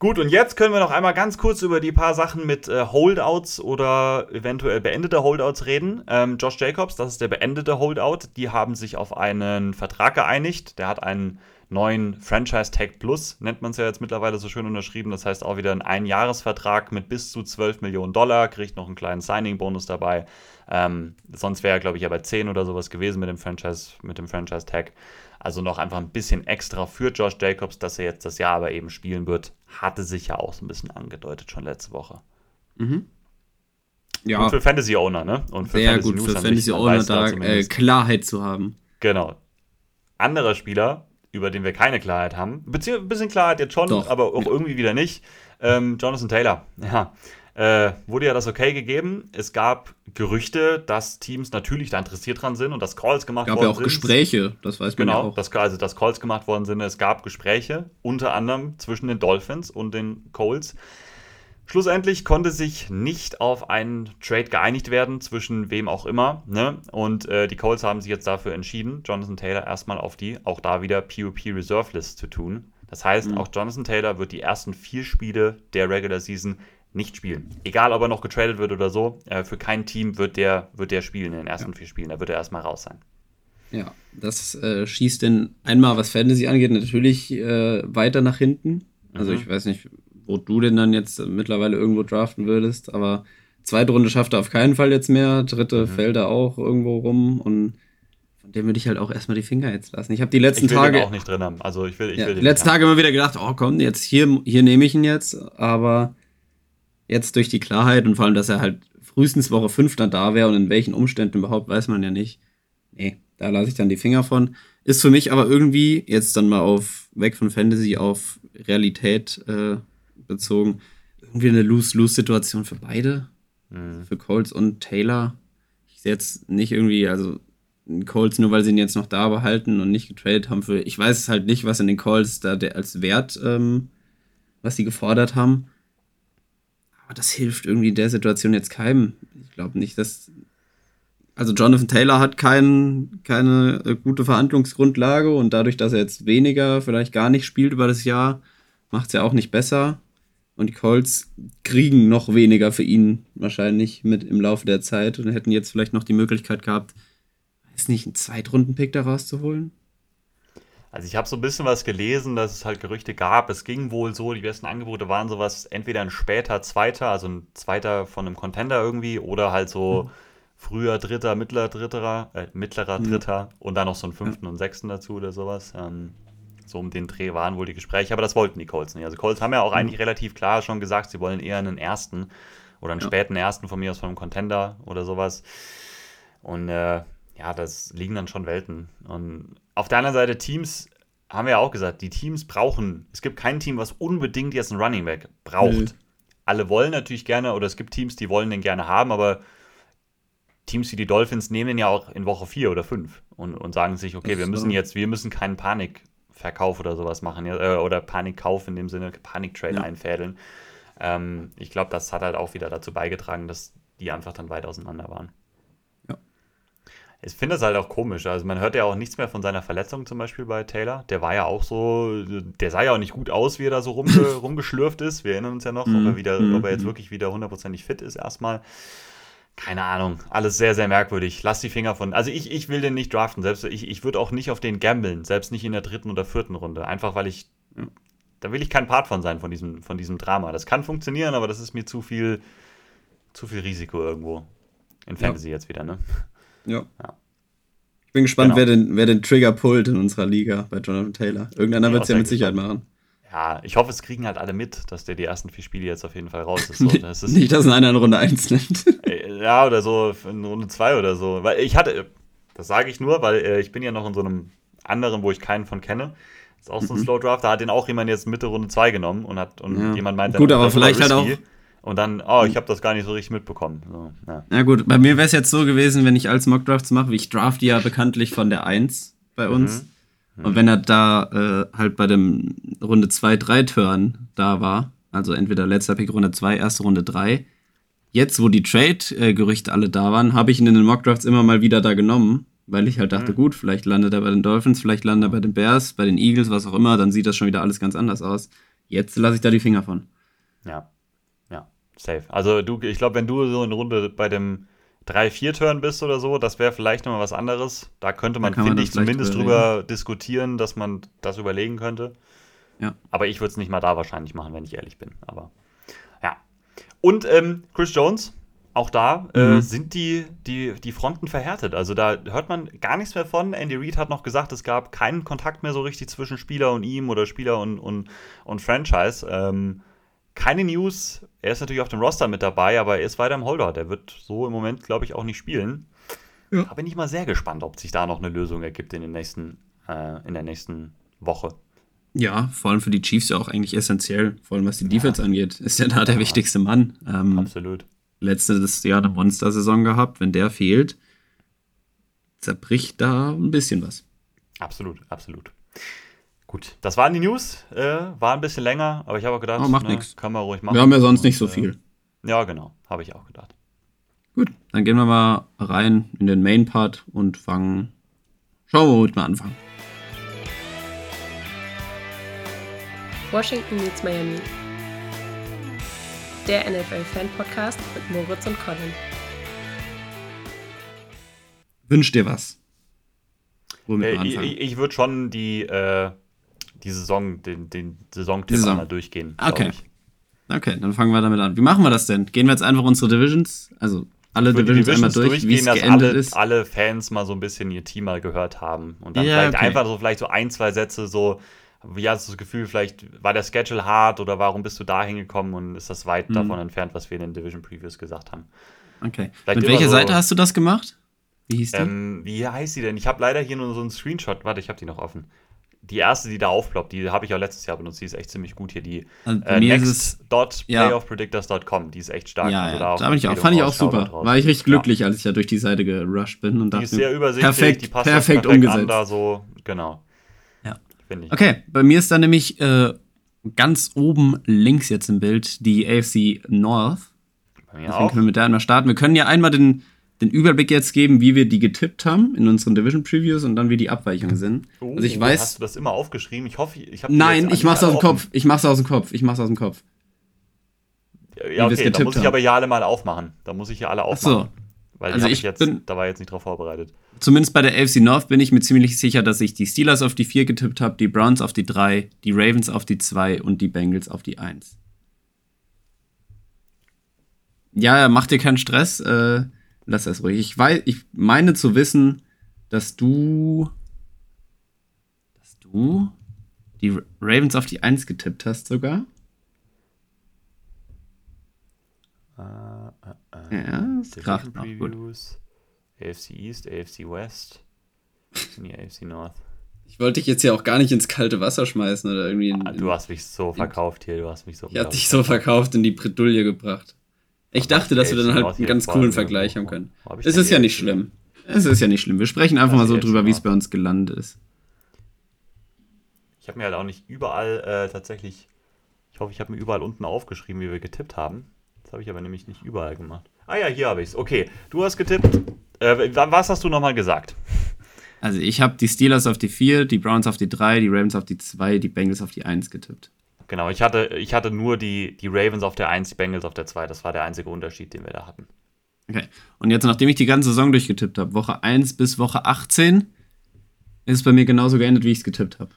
Gut, und jetzt können wir noch einmal ganz kurz über die paar Sachen mit äh, Holdouts oder eventuell beendete Holdouts reden. Ähm, Josh Jacobs, das ist der beendete Holdout. Die haben sich auf einen Vertrag geeinigt. Der hat einen neuen Franchise Tag Plus, nennt man es ja jetzt mittlerweile so schön unterschrieben. Das heißt auch wieder ein Einjahresvertrag mit bis zu 12 Millionen Dollar, kriegt noch einen kleinen Signing-Bonus dabei. Ähm, sonst wäre er, glaube ich, ja bei 10 oder sowas gewesen mit dem Franchise, mit dem Franchise Tag. Also noch einfach ein bisschen extra für Josh Jacobs, dass er jetzt das Jahr aber eben spielen wird, hatte sich ja auch so ein bisschen angedeutet schon letzte Woche. Mhm. Ja. Gut für Fantasy Owner, ne? Und für Sehr Fantasy gut News für Fantasy Owner da äh, Klarheit zu haben. Genau. Anderer Spieler, über den wir keine Klarheit haben, beziehungsweise ein bisschen Klarheit jetzt schon, Doch. aber auch irgendwie wieder nicht. Ähm, Jonathan Taylor. Ja äh, wurde ja das okay gegeben. Es gab Gerüchte, dass Teams natürlich da interessiert dran sind und dass Calls gemacht worden sind. Es gab ja auch Gespräche, das weiß man genau, ja auch. Dass, also dass Calls gemacht worden sind. Es gab Gespräche, unter anderem zwischen den Dolphins und den Colts. Schlussendlich konnte sich nicht auf einen Trade geeinigt werden, zwischen wem auch immer. Ne? Und äh, die Colts haben sich jetzt dafür entschieden, Jonathan Taylor erstmal auf die, auch da wieder PUP Reserve List zu tun. Das heißt, mhm. auch Jonathan Taylor wird die ersten vier Spiele der Regular Season nicht spielen. Egal, ob er noch getradet wird oder so, äh, für kein Team wird der, wird der spielen in den ersten ja. vier Spielen. Da wird er erstmal raus sein. Ja, das äh, schießt denn einmal, was Fantasy angeht, natürlich äh, weiter nach hinten. Also mhm. ich weiß nicht, wo du denn dann jetzt mittlerweile irgendwo draften würdest, aber zweite Runde schafft er auf keinen Fall jetzt mehr, dritte mhm. fällt er auch irgendwo rum und von dem würde ich halt auch erstmal die Finger jetzt lassen. Ich habe die letzten ich will Tage den auch nicht drin haben. Also ich will, ich ja, will die letzten Tage immer wieder gedacht, oh komm, jetzt hier, hier nehme ich ihn jetzt, aber jetzt durch die Klarheit und vor allem, dass er halt frühestens Woche 5 dann da wäre und in welchen Umständen überhaupt, weiß man ja nicht. Nee, da lasse ich dann die Finger von. Ist für mich aber irgendwie, jetzt dann mal auf, weg von Fantasy auf Realität äh, bezogen, irgendwie eine Lose-Lose-Situation für beide. Mhm. Für Colts und Taylor. Ich sehe jetzt nicht irgendwie, also Colts, nur weil sie ihn jetzt noch da behalten und nicht getradet haben für, ich weiß halt nicht, was in den Colts da der, als Wert, ähm, was sie gefordert haben. Aber das hilft irgendwie in der Situation jetzt keinem. Ich glaube nicht, dass. Also Jonathan Taylor hat kein, keine äh, gute Verhandlungsgrundlage und dadurch, dass er jetzt weniger, vielleicht gar nicht spielt über das Jahr, macht es ja auch nicht besser. Und die Colts kriegen noch weniger für ihn wahrscheinlich mit im Laufe der Zeit und hätten jetzt vielleicht noch die Möglichkeit gehabt, ist nicht ein Zweitrunden-Pick da rauszuholen. Also ich habe so ein bisschen was gelesen, dass es halt Gerüchte gab. Es ging wohl so, die besten Angebote waren sowas, entweder ein später Zweiter, also ein Zweiter von einem Contender irgendwie, oder halt so mhm. früher Dritter, mittlerer Dritter, äh, mittlerer mhm. Dritter und dann noch so einen Fünften ja. und Sechsten dazu oder sowas. Ähm, so um den Dreh waren wohl die Gespräche, aber das wollten die Colts nicht. Also Colts haben ja auch mhm. eigentlich relativ klar schon gesagt, sie wollen eher einen Ersten oder einen ja. späten Ersten von mir aus von einem Contender oder sowas. Und äh, ja, das liegen dann schon Welten. Und auf der anderen Seite, Teams, haben wir ja auch gesagt, die Teams brauchen, es gibt kein Team, was unbedingt jetzt einen Running Back braucht. Mhm. Alle wollen natürlich gerne, oder es gibt Teams, die wollen den gerne haben, aber Teams wie die Dolphins nehmen den ja auch in Woche 4 oder 5 und, und sagen sich, okay, wir müssen jetzt, wir müssen keinen Panikverkauf oder sowas machen, äh, oder Panikkauf in dem Sinne, Paniktrade ja. einfädeln. Ähm, ich glaube, das hat halt auch wieder dazu beigetragen, dass die einfach dann weit auseinander waren. Ich finde das halt auch komisch. Also man hört ja auch nichts mehr von seiner Verletzung zum Beispiel bei Taylor. Der war ja auch so, der sah ja auch nicht gut aus, wie er da so rumge rumgeschlürft ist. Wir erinnern uns ja noch, ob er, wieder, ob er jetzt wirklich wieder hundertprozentig fit ist erstmal. Keine Ahnung, alles sehr, sehr merkwürdig. Lass die Finger von. Also ich, ich will den nicht draften. Selbst ich, ich würde auch nicht auf den gambeln, selbst nicht in der dritten oder vierten Runde. Einfach weil ich. Da will ich kein Part von sein, von diesem, von diesem Drama. Das kann funktionieren, aber das ist mir zu viel, zu viel Risiko irgendwo. In Fantasy ja. jetzt wieder, ne? Ja. ja. Ich bin gespannt, genau. wer, den, wer den Trigger pullt in unserer Liga bei Jonathan Taylor. Irgendeiner wird es ja mit Sicherheit machen. Ja, ich hoffe, es kriegen halt alle mit, dass der die ersten vier Spiele jetzt auf jeden Fall raus ist. So, das ist nicht, dass einer in Runde 1 nimmt. ja, oder so in Runde 2 oder so. Weil ich hatte, das sage ich nur, weil äh, ich bin ja noch in so einem anderen, wo ich keinen von kenne. Das ist auch so ein mhm. Slow Draft, da hat den auch jemand jetzt Mitte Runde 2 genommen und hat und ja. jemand meint, Gut, aber vielleicht halt auch und dann, oh, ich habe das gar nicht so richtig mitbekommen. So, ja. ja. gut, bei mir wäre es jetzt so gewesen, wenn ich als Mockdrafts mache, wie ich draft ja bekanntlich von der 1 bei uns. Mhm. Und wenn er da äh, halt bei dem Runde 2, 3 Turn da war, also entweder letzter Pick Runde 2, erste Runde 3, jetzt, wo die Trade-Gerüchte alle da waren, habe ich ihn in den Mockdrafts immer mal wieder da genommen, weil ich halt dachte, mhm. gut, vielleicht landet er bei den Dolphins, vielleicht landet er bei den Bears, bei den Eagles, was auch immer, dann sieht das schon wieder alles ganz anders aus. Jetzt lasse ich da die Finger von. Ja, safe. Also du, ich glaube, wenn du so in Runde bei dem 3-4-Turn bist oder so, das wäre vielleicht nochmal was anderes. Da könnte man, finde ich, zumindest drüber diskutieren, dass man das überlegen könnte. Ja. Aber ich würde es nicht mal da wahrscheinlich machen, wenn ich ehrlich bin. Aber ja. Und ähm, Chris Jones, auch da äh, mhm. äh, sind die, die, die Fronten verhärtet. Also da hört man gar nichts mehr von. Andy Reid hat noch gesagt, es gab keinen Kontakt mehr so richtig zwischen Spieler und ihm oder Spieler und, und, und Franchise. Ähm, keine News. Er ist natürlich auf dem Roster mit dabei, aber er ist weiter im Holder. Der wird so im Moment, glaube ich, auch nicht spielen. Ja. Da bin ich mal sehr gespannt, ob sich da noch eine Lösung ergibt in, den nächsten, äh, in der nächsten Woche. Ja, vor allem für die Chiefs ja auch eigentlich essentiell, vor allem was die Defense angeht. Ist ja da der ja. wichtigste Mann. Ähm, Absolut. Letztes Jahr eine Monster-Saison gehabt. Wenn der fehlt, zerbricht da ein bisschen was. Absolut, absolut. Gut, das waren die News. Äh, war ein bisschen länger, aber ich habe auch gedacht, oh, macht ne, nichts. Kann man ruhig machen. Wir haben ja sonst nicht so Und, viel. Äh, ja, genau. Habe ich auch gedacht. Gut, dann gehen wir mal rein in den Main-Part und fangen. Schauen wir, womit wir anfangen. Washington meets Miami. Der NFL-Fan-Podcast mit Moritz und Colin. Wünsch dir was? Womit äh, ich, ich würde schon die, äh, die Saison, den, den Saisontipp Saison. mal durchgehen. Okay. Okay, dann fangen wir damit an. Wie machen wir das denn? Gehen wir jetzt einfach unsere Divisions, also alle Divisions, Divisions, einmal durch, es geendet alle, ist? alle Fans mal so ein bisschen ihr Team mal gehört haben und dann ja, vielleicht okay. einfach so vielleicht so ein, zwei Sätze so wie hast du das Gefühl, vielleicht war der Schedule hart oder warum bist du da hingekommen und ist das weit mhm. davon entfernt, was wir in den Division Previews gesagt haben? Okay. Vielleicht Mit welcher so, Seite hast du das gemacht? Wie hieß die? Ähm, wie heißt die denn? Ich habe leider hier nur so einen Screenshot. Warte, ich habe die noch offen die erste, die da aufploppt, die habe ich auch letztes Jahr benutzt, die ist echt ziemlich gut hier. Die also äh, next.playoffpredictors.com, ja. die ist echt stark. Ja, also da, da bin ich auch, fand ich auch super. Draus. War ich richtig glücklich, ja. als ich ja durch die Seite gerusht bin und die ist sehr übersichtlich, perfekt, die passt perfekt, perfekt umgesetzt. An, da so, genau. Ja. Okay, bei mir ist da nämlich äh, ganz oben links jetzt im Bild die AFC North. Bei mir Deswegen auch. können wir mit der einmal starten. Wir können ja einmal den den Überblick jetzt geben, wie wir die getippt haben in unseren Division Previews und dann wie die Abweichungen sind. Oh, also ich weiß. Hast du das immer aufgeschrieben? Ich hoffe, ich habe. Nein, ich mach's aus dem Kopf. Ich mach's aus dem Kopf. Ich mach's aus dem Kopf. Ja, okay, da muss ich aber ja alle mal aufmachen. Da muss ich ja alle aufmachen. Ach so. Weil also ich jetzt, bin, da war jetzt nicht drauf vorbereitet. Zumindest bei der AFC North bin ich mir ziemlich sicher, dass ich die Steelers auf die 4 getippt habe, die Browns auf die 3, die Ravens auf die 2 und die Bengals auf die 1. Ja, mach dir keinen Stress. Äh, lass das ruhig. Ich weiß, ich meine zu wissen, dass du, dass du die Ravens auf die 1 getippt hast sogar. Uh, uh, uh. Ja, das kracht noch gut. AFC East, AFC West, AFC North. Ich wollte dich jetzt ja auch gar nicht ins kalte Wasser schmeißen oder irgendwie. In, ah, du hast mich so verkauft hier, du hast mich so. Ich hab dich so verkauft in die Bredouille gebracht. Ich dachte, dass wir dann halt einen ganz coolen Vergleich haben können. Es ist ja nicht schlimm. Es ist ja nicht schlimm. Wir sprechen einfach mal so drüber, wie es bei uns gelandet ist. Ich habe mir halt auch nicht überall äh, tatsächlich. Ich hoffe, ich habe mir überall unten aufgeschrieben, wie wir getippt haben. Das habe ich aber nämlich nicht überall gemacht. Ah ja, hier habe ich es. Okay, du hast getippt Äh, was hast du nochmal gesagt? Also ich habe die Steelers auf die 4, die Browns auf die 3, die Ravens auf die 2, die Bengals auf die 1 getippt. Genau, ich hatte, ich hatte nur die, die Ravens auf der 1, die Bengals auf der 2. Das war der einzige Unterschied, den wir da hatten. Okay. Und jetzt, nachdem ich die ganze Saison durchgetippt habe, Woche 1 bis Woche 18, ist es bei mir genauso geendet, wie ich es getippt habe.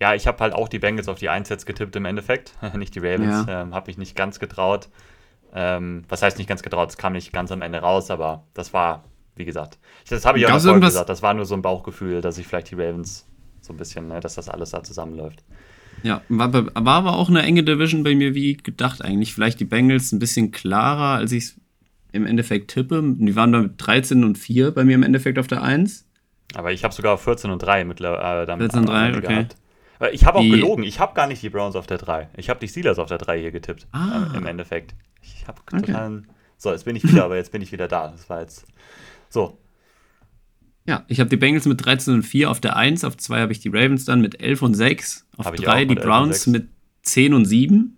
Ja, ich habe halt auch die Bengals auf die 1 jetzt getippt im Endeffekt. nicht die Ravens. Ja. Ähm, habe ich nicht ganz getraut. Ähm, was heißt nicht ganz getraut? Es kam nicht ganz am Ende raus, aber das war, wie gesagt, das habe ich auch Gab's vorhin irgendwas- gesagt. Das war nur so ein Bauchgefühl, dass ich vielleicht die Ravens so ein bisschen, ne, dass das alles da zusammenläuft. Ja, war, war aber auch eine enge Division bei mir, wie gedacht eigentlich. Vielleicht die Bengals ein bisschen klarer, als ich es im Endeffekt tippe. Die waren da mit 13 und 4 bei mir im Endeffekt auf der 1. Aber ich habe sogar 14 und 3 mittlerweile. Äh, damit 14 und am 3, Ende okay. gehabt. Ich habe auch Die- gelogen. Ich habe gar nicht die Browns auf der 3. Ich habe die Steelers auf der 3 hier getippt. Ah. ähm, Im Endeffekt. Ich habe Okay. total. So, jetzt bin ich wieder, aber jetzt bin ich wieder da. Das war jetzt. So. Ja, ich habe die Bengals mit 13 und 4 auf der 1, auf 2 habe ich die Ravens dann mit 11 und 6, auf Hab ich 3 auch die mit 11 und Browns 6. mit 10 und 7.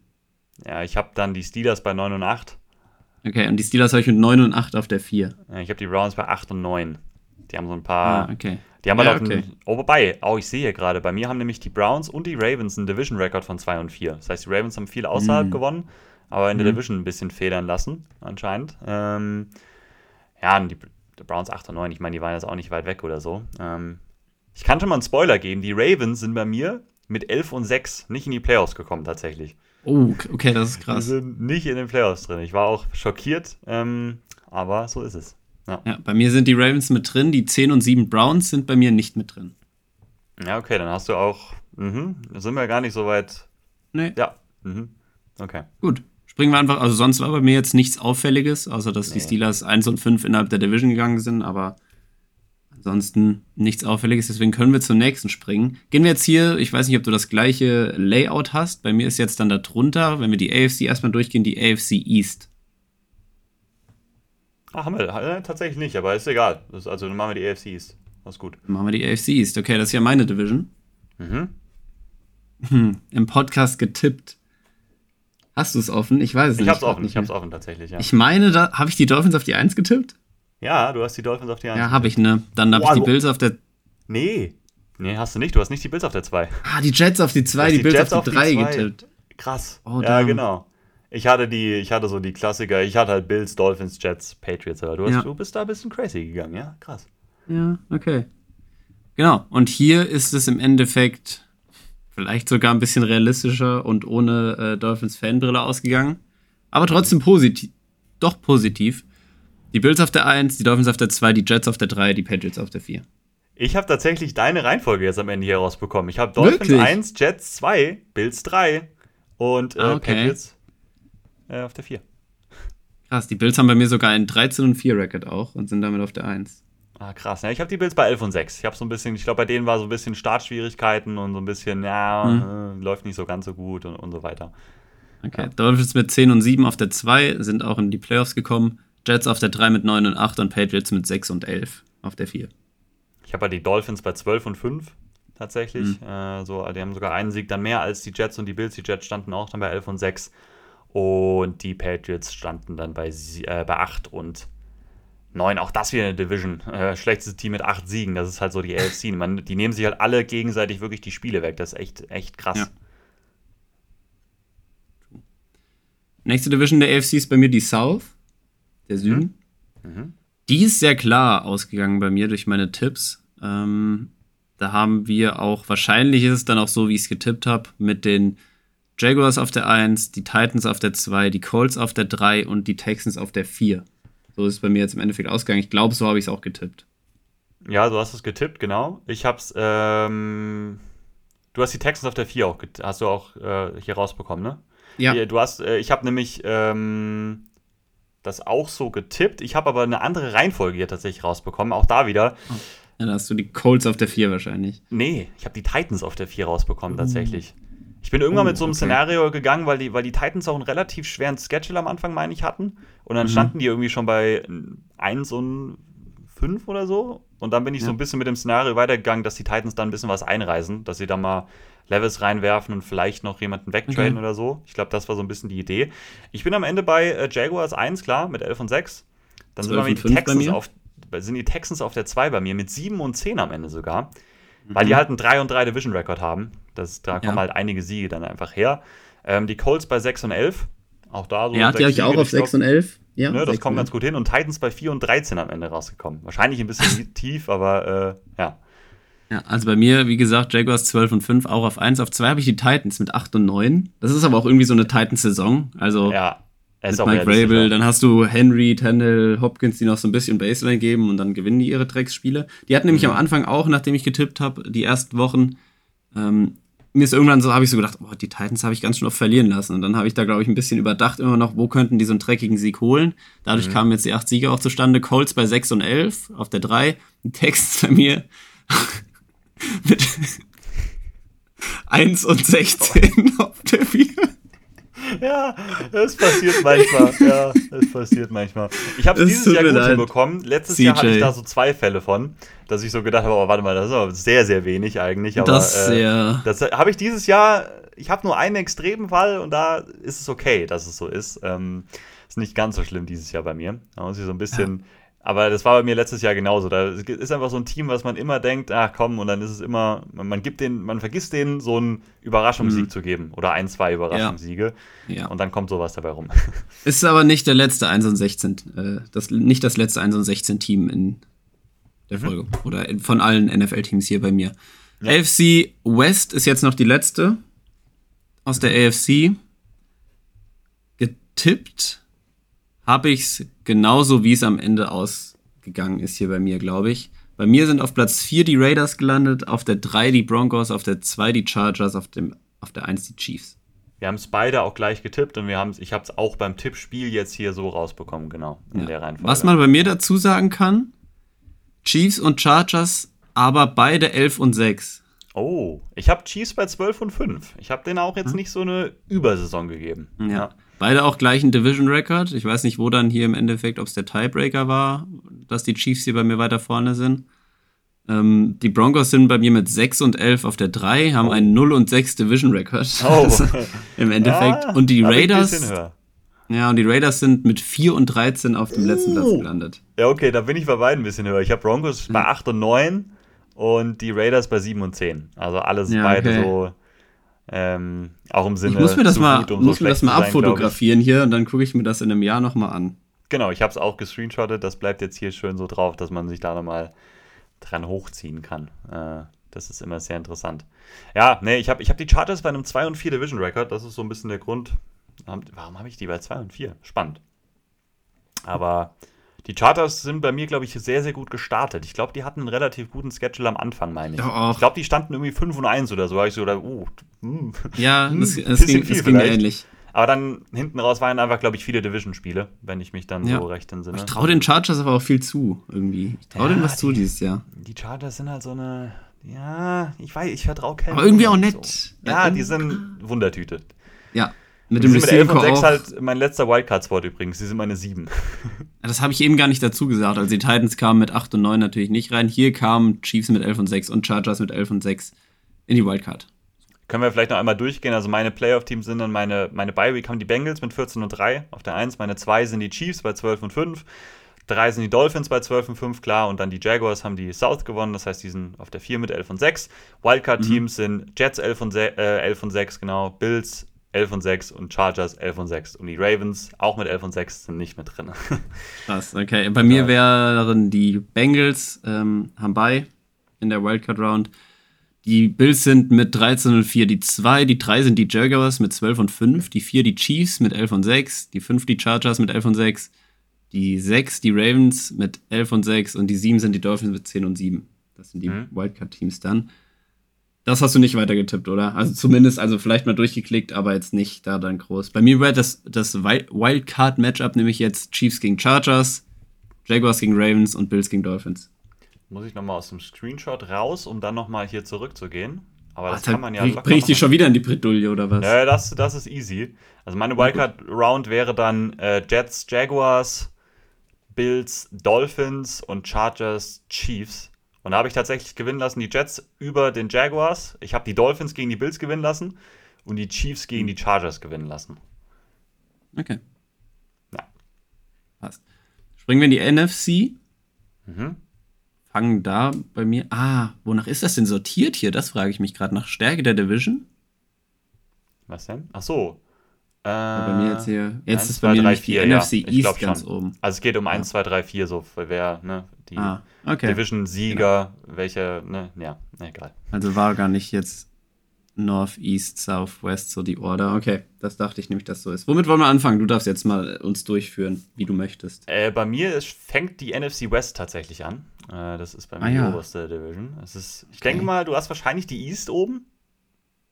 Ja, ich habe dann die Steelers bei 9 und 8. Okay, und die Steelers habe ich mit 9 und 8 auf der 4. Ja, Ich habe die Browns bei 8 und 9. Die haben so ein paar. Ah, okay. Die haben halt Ja, auch okay. einen, Oh, wobei, oh, ich sehe hier gerade, bei mir haben nämlich die Browns und die Ravens einen Division-Record von 2 und 4. Das heißt, die Ravens haben viel außerhalb Mhm. gewonnen, aber in der Mhm. Division ein bisschen federn lassen, anscheinend. Ähm, ja, und die Browns 8 und 9, ich meine, die waren jetzt auch nicht weit weg oder so. Ähm, ich kann schon mal einen Spoiler geben, die Ravens sind bei mir mit 11 und 6 nicht in die Playoffs gekommen, tatsächlich. Oh, okay, das ist Die krass. sind nicht in den Playoffs drin. Ich war auch schockiert, ähm, aber so ist es. Ja. Ja, bei mir sind die Ravens mit drin, die 10 und 7 Browns sind bei mir nicht mit drin. ja, okay, dann hast du auch, mhm, da sind wir gar nicht so weit. Nee, Ja, mhm, okay. gut. Springen wir einfach, also sonst war bei mir jetzt nichts Auffälliges, außer dass die Nee. Steelers 1 und 5 innerhalb der Division gegangen sind, aber ansonsten nichts Auffälliges, deswegen können wir zum nächsten springen. Gehen wir jetzt hier, ich weiß nicht, ob du das gleiche Layout hast, bei mir ist jetzt dann da drunter, wenn wir die AFC erstmal durchgehen, die AFC East. Ah, haben wir äh, tatsächlich nicht, aber ist egal. Das, also dann machen wir die AFC East. Das ist gut. Dann machen wir die AFC East. Okay, das ist ja meine Division. Mhm. Hm, im Podcast getippt. Hast du es offen? Ich weiß es Ich nicht. hab's grad offen, ich hab's offen tatsächlich, ja. Ich meine, da habe ich die Dolphins auf die 1 getippt? ja, du hast die Dolphins auf die 1. Ja, habe ich, ne? Dann habe ich die Bills auf der. Nee. Nee, hast du nicht. Du hast nicht die Bills auf der 2. Ah, die Jets auf die 2, hast die, die Bills Jets auf die die 3 zwei. getippt. Krass. Oh, ja, damn. genau. Ich hatte die, ich hatte so die Klassiker. Ich hatte halt Bills, Dolphins, Jets, Patriots. Aber du, hast, Ja. du bist da ein bisschen crazy gegangen, ja? Krass. Ja, okay. Genau. Und hier ist es im Endeffekt vielleicht sogar ein bisschen realistischer und ohne äh, Dolphins Fanbrille ausgegangen. Aber trotzdem positiv. Doch positiv. Die Bills auf der 1, die Dolphins auf der 2, die Jets auf der 3, die Patriots auf der 4. Ich habe tatsächlich deine Reihenfolge jetzt am Ende hier rausbekommen. Ich habe Dolphins Wirklich? 1, Jets 2, Bills 3 und äh, Ah, okay. Patriots äh, auf der 4. Krass, die Bills haben bei mir sogar einen 13 und 4 Record auch und sind damit auf der 1. Ah, krass. Ja, ich habe die Bills bei 11 und 6. Ich habe so ein bisschen, ich glaube, bei denen war so ein bisschen Startschwierigkeiten und so ein bisschen, ja, äh, läuft nicht so ganz so gut und, und so weiter. Okay, Dolphins mit 10 und 7 auf der 2 sind auch in die Playoffs gekommen. Jets auf der 3 mit 9 und 8 und Patriots mit 6 und 11 auf der 4. Ich habe halt die Dolphins bei 12 und 5 tatsächlich. Mhm. Äh, so, die haben sogar einen Sieg dann mehr als die Jets und die Bills. Die Jets standen auch dann bei 11 und 6. Und die Patriots standen dann bei, äh, bei 8 und 9. Auch das wieder eine Division. Äh, schlechtestes Team mit 8 Siegen. Das ist halt so die AFC. Man, die nehmen sich halt alle gegenseitig wirklich die Spiele weg. Das ist echt, echt krass. Ja. Nächste Division der AFC ist bei mir die South, der Süden. Mhm. Die ist sehr klar ausgegangen bei mir durch meine Tipps. Ähm, da haben wir auch, wahrscheinlich ist es dann auch so, wie ich es getippt habe, mit den Jaguars auf der 1, die Titans auf der 2, die Colts auf der 3 und die Texans auf der 4. So ist es bei mir jetzt im Endeffekt ausgegangen. Ich glaube, so habe ich es auch getippt. Ja, du hast es getippt, genau. Ich hab's, ähm, du hast die Texans auf der 4 auch, hast du auch äh, hier rausbekommen, ne? Ja, Ja, du hast, äh, ich habe nämlich ähm, das auch so getippt. Ich habe aber eine andere Reihenfolge hier tatsächlich rausbekommen. Auch da wieder. dann hast du die Colts auf der 4 wahrscheinlich. Nee, ich habe die Titans auf der 4 rausbekommen tatsächlich. Ich bin irgendwann Oh, mit so einem okay. Szenario gegangen, weil die, weil die Titans auch einen relativ schweren Schedule am Anfang, meine ich, hatten. Und dann Mhm. standen die irgendwie schon bei 1 und 5 oder so. Und dann bin ich so Ja. ein bisschen mit dem Szenario weitergegangen, dass die Titans dann ein bisschen was einreisen, dass sie da mal Levels reinwerfen und vielleicht noch jemanden wegtraden Okay. oder so. Ich glaube, das war so ein bisschen die Idee. Ich bin am Ende bei äh, Jaguars 1, klar, mit 11 und 6. Dann sind, 12 wir und die 5 bei Texans auf, sind die Texans auf der 2 bei mir mit 7 und 10 am Ende sogar. Mhm. Weil die halt einen 3 und 3 Division Record haben. Das, da kommen Ja. halt einige Siege dann einfach her. Ähm, die Colts bei 6 und 11. Auch da so. Ja, die habe ich auch auf 6 glaub, und 11. Ja, Ne, das 6 kommt ganz gut hin. Und Titans bei 4 und 13 am Ende rausgekommen. Wahrscheinlich ein bisschen tief, aber äh, ja. Ja, also bei mir, wie gesagt, Jaguars 12 und 5, auch auf 1. Auf 2 habe ich die Titans mit 8 und 9. Das ist aber auch irgendwie so eine Titans-Saison. Also Ja, ist mit Mike ja. dann hast du Henry, Tendall, Hopkins, die noch so ein bisschen Baseline geben und dann gewinnen die ihre Drecksspiele. Die hatten Mhm. nämlich am Anfang auch, nachdem ich getippt habe, die ersten Wochen, ähm, mir ist irgendwann so, habe ich so gedacht, oh, die Titans habe ich ganz schön oft verlieren lassen. Und dann habe ich da, glaube ich, ein bisschen überdacht immer noch, wo könnten die so einen dreckigen Sieg holen. Dadurch Mhm. kamen jetzt die acht Siege auch zustande. Colts bei 6 und 11 auf der 3. Die Texans bei mir mit 1 und 16 auf der 4. Ja, das passiert manchmal. ja, das passiert manchmal. Ich habe es Es dieses Jahr gut leid. hinbekommen. Letztes Jahr hatte CJ. ich da so zwei Fälle von, dass ich so gedacht habe, oh, warte mal, das ist aber sehr, sehr wenig eigentlich. Aber, Das äh, sehr. das habe ich dieses Jahr, ich habe nur einen extremen Fall und da ist es okay, dass es so ist. Ähm, ist nicht ganz so schlimm dieses Jahr bei mir. Da muss ich so ein bisschen. Aber das war bei mir letztes Jahr genauso. Da ist einfach so ein Team, was man immer denkt, ach komm, und dann ist es immer, man, man gibt den, man vergisst denen so einen Überraschungssieg Mhm. zu geben. Oder ein, zwei Überraschungssiege. Ja. Und dann kommt sowas dabei rum. Ist aber nicht der letzte 1 und 16, äh, das, nicht das letzte 1 und 16 Team in der Folge. Oder in, von allen NFL-Teams hier bei mir. AFC West ist jetzt noch die letzte aus der AFC. Getippt habe ich es genauso, wie es am Ende ausgegangen ist hier bei mir, glaube ich. Bei mir sind auf Platz 4 die Raiders gelandet, auf der 3 die Broncos, auf der 2 die Chargers, auf, dem, auf der 1 die Chiefs. Wir haben es beide auch gleich getippt und wir haben's, ich habe es auch beim Tippspiel jetzt hier so rausbekommen, genau. In Ja. der Reihenfolge. Was man bei mir dazu sagen kann, Chiefs und Chargers, aber beide 11 und 6. Oh, ich habe Chiefs bei 12 und 5. Ich habe denen auch jetzt nicht so eine Übersaison gegeben. Ja. Beide auch gleichen Division Record. Ich weiß nicht, wo dann hier im Endeffekt, ob es der Tiebreaker war, dass die Chiefs hier bei mir weiter vorne sind. Ähm, die Broncos sind bei mir mit 6 und 11 auf der 3, haben einen 0 und 6 Division Record. Oh. Also, Im Endeffekt. Ja, und die Raiders. Ja, und die Raiders sind mit 4 und 13 auf dem letzten Platz Oh. gelandet. Ja, okay, da bin ich bei beiden ein bisschen höher. Ich habe Broncos bei 8 und 9 und die Raiders bei 7 und 10. Also alles Ja, beide okay. so ähm, auch im Sinne Ich muss mir das mal, gut, um so muss mir das mal sein, abfotografieren hier und dann gucke ich mir das in einem Jahr nochmal an. Genau, ich habe es auch gescreenshottet. Das bleibt jetzt hier schön so drauf, dass man sich da nochmal dran hochziehen kann. Äh, das ist immer sehr interessant. Ja, nee, ich habe ich hab die Chargers bei einem 2 und 4 Division Record. Das ist so ein bisschen der Grund. Warum- Warum habe ich die bei 2 und 4? Spannend. Aber die Chargers sind bei mir, glaube ich, sehr, sehr gut gestartet. Ich glaube, die hatten einen relativ guten Schedule am Anfang, meine ich. Auch. Ich glaube, die standen irgendwie 5 und 1 oder so. Da ich so, oder, uh, hm. Ja, Hm, das, es ging, es ging ähnlich. Aber dann hinten raus waren einfach, glaube ich, viele Division-Spiele, wenn ich mich dann Ja. so recht entsinne. Ich traue den Chargers aber auch viel zu, irgendwie. Ich traue Ja, denen was zu die- dieses Jahr. Die Chargers sind halt so eine. Ja, ich weiß, ich vertraue keinem. Aber irgendwie auch nett. So. Ja, Ja, die sind Wundertüte. Ja, mit dem sind mit 11 und Receiving 6 auch. halt mein letzter Wildcard-Spot übrigens. Die sind meine 7. Das habe ich eben gar nicht dazu gesagt. Also die Titans kamen mit 8 und 9 natürlich nicht rein. Hier kamen Chiefs mit 11 und 6 und Chargers mit 11 und 6 in die Wildcard. Können wir vielleicht noch einmal durchgehen? Also meine Playoff-Teams sind dann meine, meine Bye-Week haben die Bengals mit 14 und 3 auf der 1. Meine 2 sind die Chiefs bei 12 und 5. 3 sind die Dolphins bei 12 und 5, klar. Und dann die Jaguars haben die South gewonnen. Das heißt, die sind auf der 4 mit 11 und 6. Wildcard-Teams sind Jets 11 und, äh, 11 und 6, genau. Bills 11 und 6 und Chargers 11 und 6. Und die Ravens auch mit 11 und 6 sind nicht mit drin. Krass, okay. Bei mir wären die Bengals, ähm, haben bei in der Wildcard Round. Die Bills sind mit 13 und 4 die 2, die 3 sind die Jaguars mit 12 und 5, die 4 die Chiefs mit 11 und 6, die 5 die Chargers mit 11 und 6, die 6 die Ravens mit 11 und 6 und die 7 sind die Dolphins mit 10 und 7. Das sind die Mhm. Wildcard-Teams dann. Das hast du nicht weiter getippt, oder? Also zumindest, also vielleicht mal durchgeklickt, aber jetzt nicht da dann groß. Bei mir wäre das, das Wild- Wildcard-Matchup nämlich jetzt Chiefs gegen Chargers, Jaguars gegen Ravens und Bills gegen Dolphins. Muss ich nochmal aus dem Screenshot raus, um dann nochmal hier zurückzugehen. Aber das Alter, kann man ja bring, bring ich machen. schon wieder in die Bredouille, oder was? Ja, das, das ist easy. Also meine Wildcard-Round wäre dann äh, Jets, Jaguars, Bills, Dolphins und Chargers, Chiefs. Und da habe ich tatsächlich gewinnen lassen die Jets über den Jaguars. Ich habe die Dolphins gegen die Bills gewinnen lassen und die Chiefs gegen die Chargers gewinnen lassen. Okay. Ja. Passt. Springen wir in die NFC. Mhm. Fangen da bei mir. Ah, wonach ist das denn sortiert hier? Das frage ich mich gerade. Nach Stärke der Division? Was denn? Ach so. Äh, bei mir jetzt hier. Jetzt 1, ist bei 2, mir 3, nicht die 4, NFC ja, ich East ganz schon. oben. Also es geht um 1, 2, 3, 4, so wer, ne? Die Ah, okay. Division-Sieger, welche, ne? Ja, egal. Also war gar nicht jetzt North, East, South, West so die Order. Okay, das dachte ich nämlich, dass so ist. Womit wollen wir anfangen? Du darfst jetzt mal uns durchführen, wie du möchtest. Äh, bei mir ist, fängt die NFC West tatsächlich an. Äh, das ist bei mir Ah, ja. die oberste Division. Es ist, ich denke mal, du hast wahrscheinlich die East oben.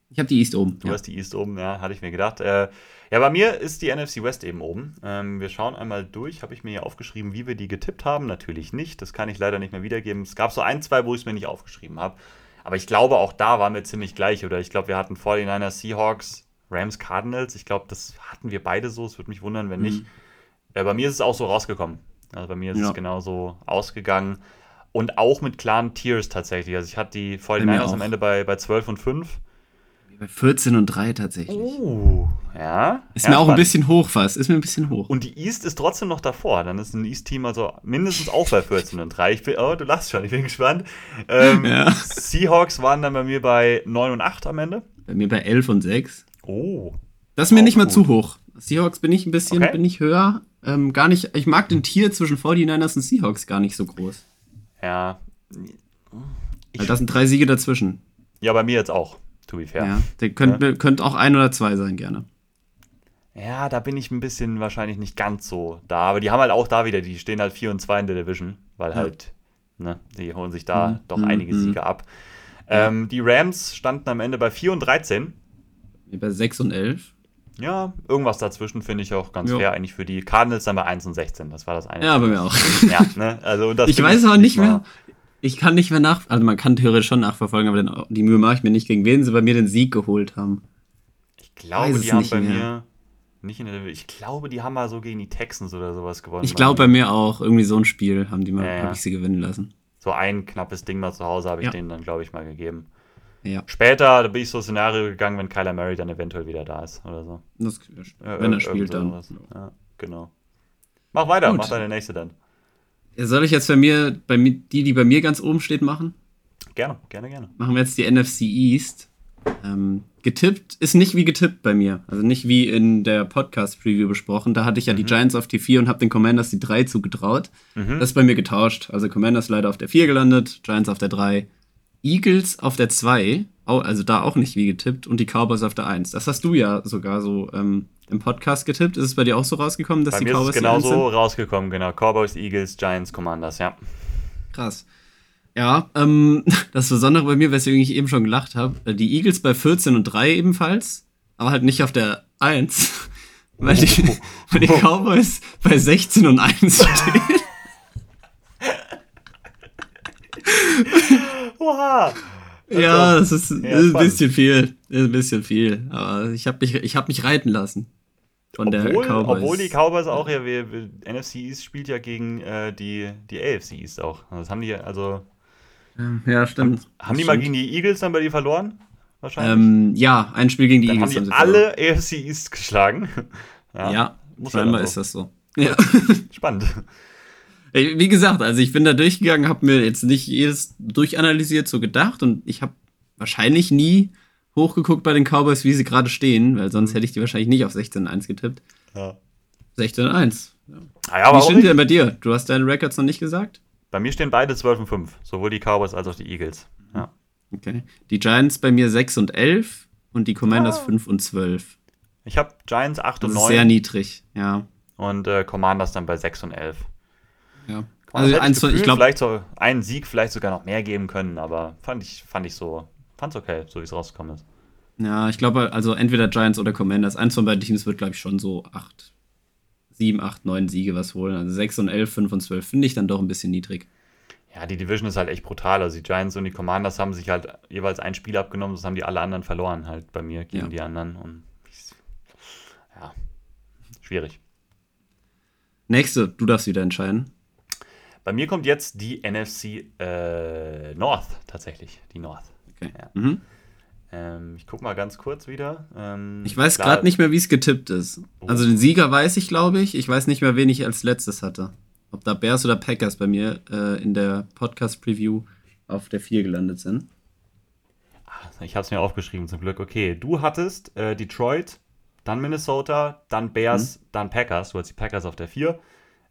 Ich habe die East oben. Du ja. hast die East oben, ja, hatte ich mir gedacht. Äh, ja, bei mir ist die NFC West eben oben. Ähm, wir schauen einmal durch. Habe ich mir hier aufgeschrieben, wie wir die getippt haben? Natürlich nicht. Das kann ich leider nicht mehr wiedergeben. Es gab so ein, zwei, wo ich es mir nicht aufgeschrieben habe. Aber ich glaube, auch da waren wir ziemlich gleich. Oder ich glaube, wir hatten 49ers, Seahawks, Rams, Cardinals. Ich glaube, das hatten wir beide so. Es würde mich wundern, wenn nicht. Äh, bei mir ist es auch so rausgekommen. Also bei mir ist Ja. es genauso ausgegangen. Und auch mit klaren Tiers tatsächlich. Also ich hatte die mir 49ers am. Ende bei, bei 12 und 5. Bei 14 und 3 tatsächlich. Oh, ja. Ist ja, mir auch ein bisschen hoch fast. Ist mir ein bisschen hoch. Und die East ist trotzdem noch davor. Dann ist ein East-Team also mindestens auch bei 14 und 3. Ich bin, oh, du lachst schon, ich bin gespannt. Ähm, Ja. Seahawks waren dann bei mir bei 9 und 8 am Ende. Bei mir bei 11 und 6. Oh. Das ist mir nicht mal gut. zu hoch. Seahawks bin ich ein bisschen, Okay. bin ich höher. Ähm, gar nicht, ich mag den Tier zwischen 49ers und Seahawks gar nicht so groß. Ja. Weil das sind drei Siege dazwischen. Ja, bei mir jetzt auch, to be fair. Ja. Der könnte könnte auch ein oder zwei sein, gerne. Ja, da bin ich ein bisschen wahrscheinlich nicht ganz so da. Aber die haben halt auch da wieder, die stehen halt 4 und 2 in der Division, weil halt, ne, die holen sich da Mhm. doch Mhm. einige Mhm. Siege ab. Ähm, die Rams standen am Ende bei 4 und 13. Wie Bei 6 und 11. Ja, irgendwas dazwischen finde ich auch ganz Ja. fair eigentlich für die Cardinals dann bei 1 und 16. Das war das eine. Ja, bei mir auch. Ja, ne? Also, und das Ich weiß aber nicht mehr. Ich kann nicht mehr nach. Also man kann theoretisch schon nachverfolgen, aber den, die Mühe mache ich mir nicht, gegen wen sie bei mir den Sieg geholt haben. Ich glaube, weiß die haben bei mehr. mir nicht in der Ich glaube, die haben mal so gegen die Texans oder sowas gewonnen. Ich glaube bei mir auch. Irgendwie so ein Spiel haben die mal, Ja, ja. habe ich sie gewinnen lassen. So ein knappes Ding mal zu Hause habe ich Ja. denen dann, glaube ich, mal gegeben. Ja. Später da bin ich so Szenario gegangen, wenn Kyler Murray dann eventuell wieder da ist oder so. Das, wenn er spielt, dann. Ja, genau. Mach weiter, Gut. mach deine nächste dann. Soll ich jetzt bei mir, bei mir, die, die bei mir ganz oben steht, machen? Gerne, gerne, gerne. Machen wir jetzt die NFC East. Ähm, getippt ist nicht wie getippt bei mir. Also nicht wie in der Podcast-Preview besprochen. Da hatte ich ja die Giants auf die 4 und habe den Commanders die 3 zugetraut. Das ist bei mir getauscht. Also Commanders leider auf der 4 gelandet, Giants auf der 3, Eagles auf der 2, au- also da auch nicht wie getippt, und die Cowboys auf der 1. Das hast du ja sogar so ähm, im Podcast getippt. Ist es bei dir auch so rausgekommen, dass Bei die mir ist Cowboys es die 1 genauso sind? rausgekommen, genau. Cowboys, Eagles, Giants, Commanders, ja. Krass. Ja, ähm, das Besondere bei mir, weswegen ich eben schon gelacht habe, äh, die Eagles bei 14 und 3 ebenfalls, aber halt nicht auf der 1, weil die, weil die Cowboys bei 16 und 1 stehen. Oha! Ja, das ist, ja, ist ein bisschen viel. Ist ein bisschen viel. Aber ich habe mich, ich hab mich reiten lassen. Von der Obwohl, Cowboys. obwohl die Cowboys auch ja, wir, wir, NFC East spielt ja gegen äh, die, die AFC East auch. Das haben die, also, ja, stimmt. haben die Das mal gegen die Eagles dann bei dir verloren? Wahrscheinlich. Ähm, ja, ein Spiel gegen die dann haben Eagles. die haben sie verloren. alle AFC East geschlagen. Ja, ja scheinbar dann ist so. das so. Ja. Spannend. Wie gesagt, also ich bin da durchgegangen, habe mir jetzt nicht jedes durchanalysiert, so gedacht und ich habe wahrscheinlich nie hochgeguckt bei den Cowboys, wie sie gerade stehen, weil sonst hätte ich die wahrscheinlich nicht auf 16-1 getippt. Ja. 16-1. Ah, ja, Wie stehen die nicht? denn bei dir? Du hast deine Records noch nicht gesagt? Bei mir stehen beide 12 und 5. Sowohl die Cowboys als auch die Eagles. Ja. Okay. Die Giants bei mir 6 und 11 und die Commanders Ah. 5 und 12. Ich habe Giants 8 Das und ist 9 sehr niedrig, ja. und äh, Commanders dann bei 6 und 11. ja. Also hätte eins ich, glaube, vielleicht so einen Sieg vielleicht sogar noch mehr geben können, aber fand ich, fand ich so, fand's okay, so wie es rausgekommen ist. ja, ich glaube, also entweder Giants oder Commanders. Eins von beiden Teams wird, glaube ich, schon so 8, 7, 8, 9 Siege was holen. Also 6 und 11, 5 und 12 finde ich dann doch ein bisschen niedrig. Ja, die Division ist halt echt brutal. Also die Giants und die Commanders haben sich halt jeweils ein Spiel abgenommen, das haben die alle anderen verloren, halt bei mir gegen Ja. die anderen. Und ja, schwierig. Nächste, du darfst wieder entscheiden. Bei mir kommt jetzt die NFC äh, North tatsächlich. Die North. Okay. Ja. Mhm. Ähm, ich guck mal ganz kurz wieder. Ähm, Ich weiß gerade nicht mehr, wie es getippt ist. Oh. Also den Sieger weiß ich, glaube ich. Ich weiß nicht mehr, wen ich als letztes hatte. ob da Bears oder Packers bei mir äh, in der Podcast-Preview auf der 4 gelandet sind. Ich habe es mir aufgeschrieben zum Glück. Okay, du hattest äh, Detroit, dann Minnesota, dann Bears, mhm. dann Packers. Du hattest die Packers auf der 4.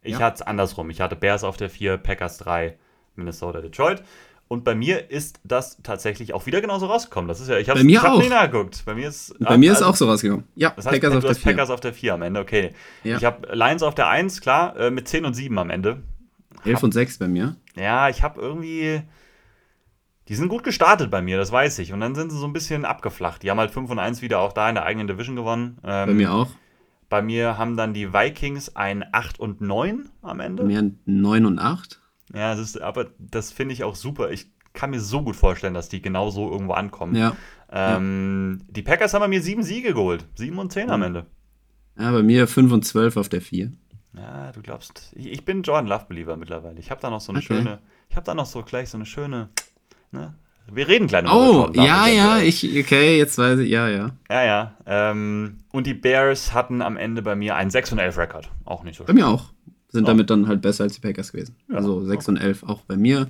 Ich ja. hatte es andersrum. Ich hatte Bears auf der 4, Packers 3, Minnesota, Detroit. Und bei mir ist das tatsächlich auch wieder genauso rausgekommen. Das ist ja, ich habe es hab nicht nachgeguckt. Bei mir ist, bei mir ist also, auch so rausgekommen. Ja, das heißt, Packers, auf, der Packers auf der 4 am Ende, okay. Ja. Ich habe Lions auf der 1, klar, äh, mit 10 und 7 am Ende. 11 und 6 bei mir. Ja, ich habe irgendwie die sind gut gestartet bei mir, das weiß ich. Und dann sind sie so ein bisschen abgeflacht. Die haben halt 5 und 1 wieder auch da in der eigenen Division gewonnen. Ähm, bei mir auch. Bei mir haben dann die Vikings ein 8 und 9 am Ende. Bei mir 9 und 8. Ja, das ist, aber das finde ich auch super. Ich kann mir so gut vorstellen, dass die genau so irgendwo ankommen. Ja. Ähm, ja. Die Packers haben bei mir 7 Siege geholt. 7 und 10 am Ende. Ja, bei mir 5 und 12 auf der 4. Ja, du glaubst. Ich, ich bin Jordan Love Believer mittlerweile. Ich habe da noch so eine okay. schöne. Ich habe da noch so gleich so eine schöne Ne? Wir reden gleich noch Oh, ja, ja, ich, okay, jetzt weiß ich, ja, ja. Ja, ja. Ähm, und die Bears hatten am Ende bei mir einen 6 und 11 Rekord. Auch nicht so schön. Bei mir auch. Sind oh. damit dann halt besser als die Packers gewesen. Ja, also 6 okay. und 11 auch bei mir.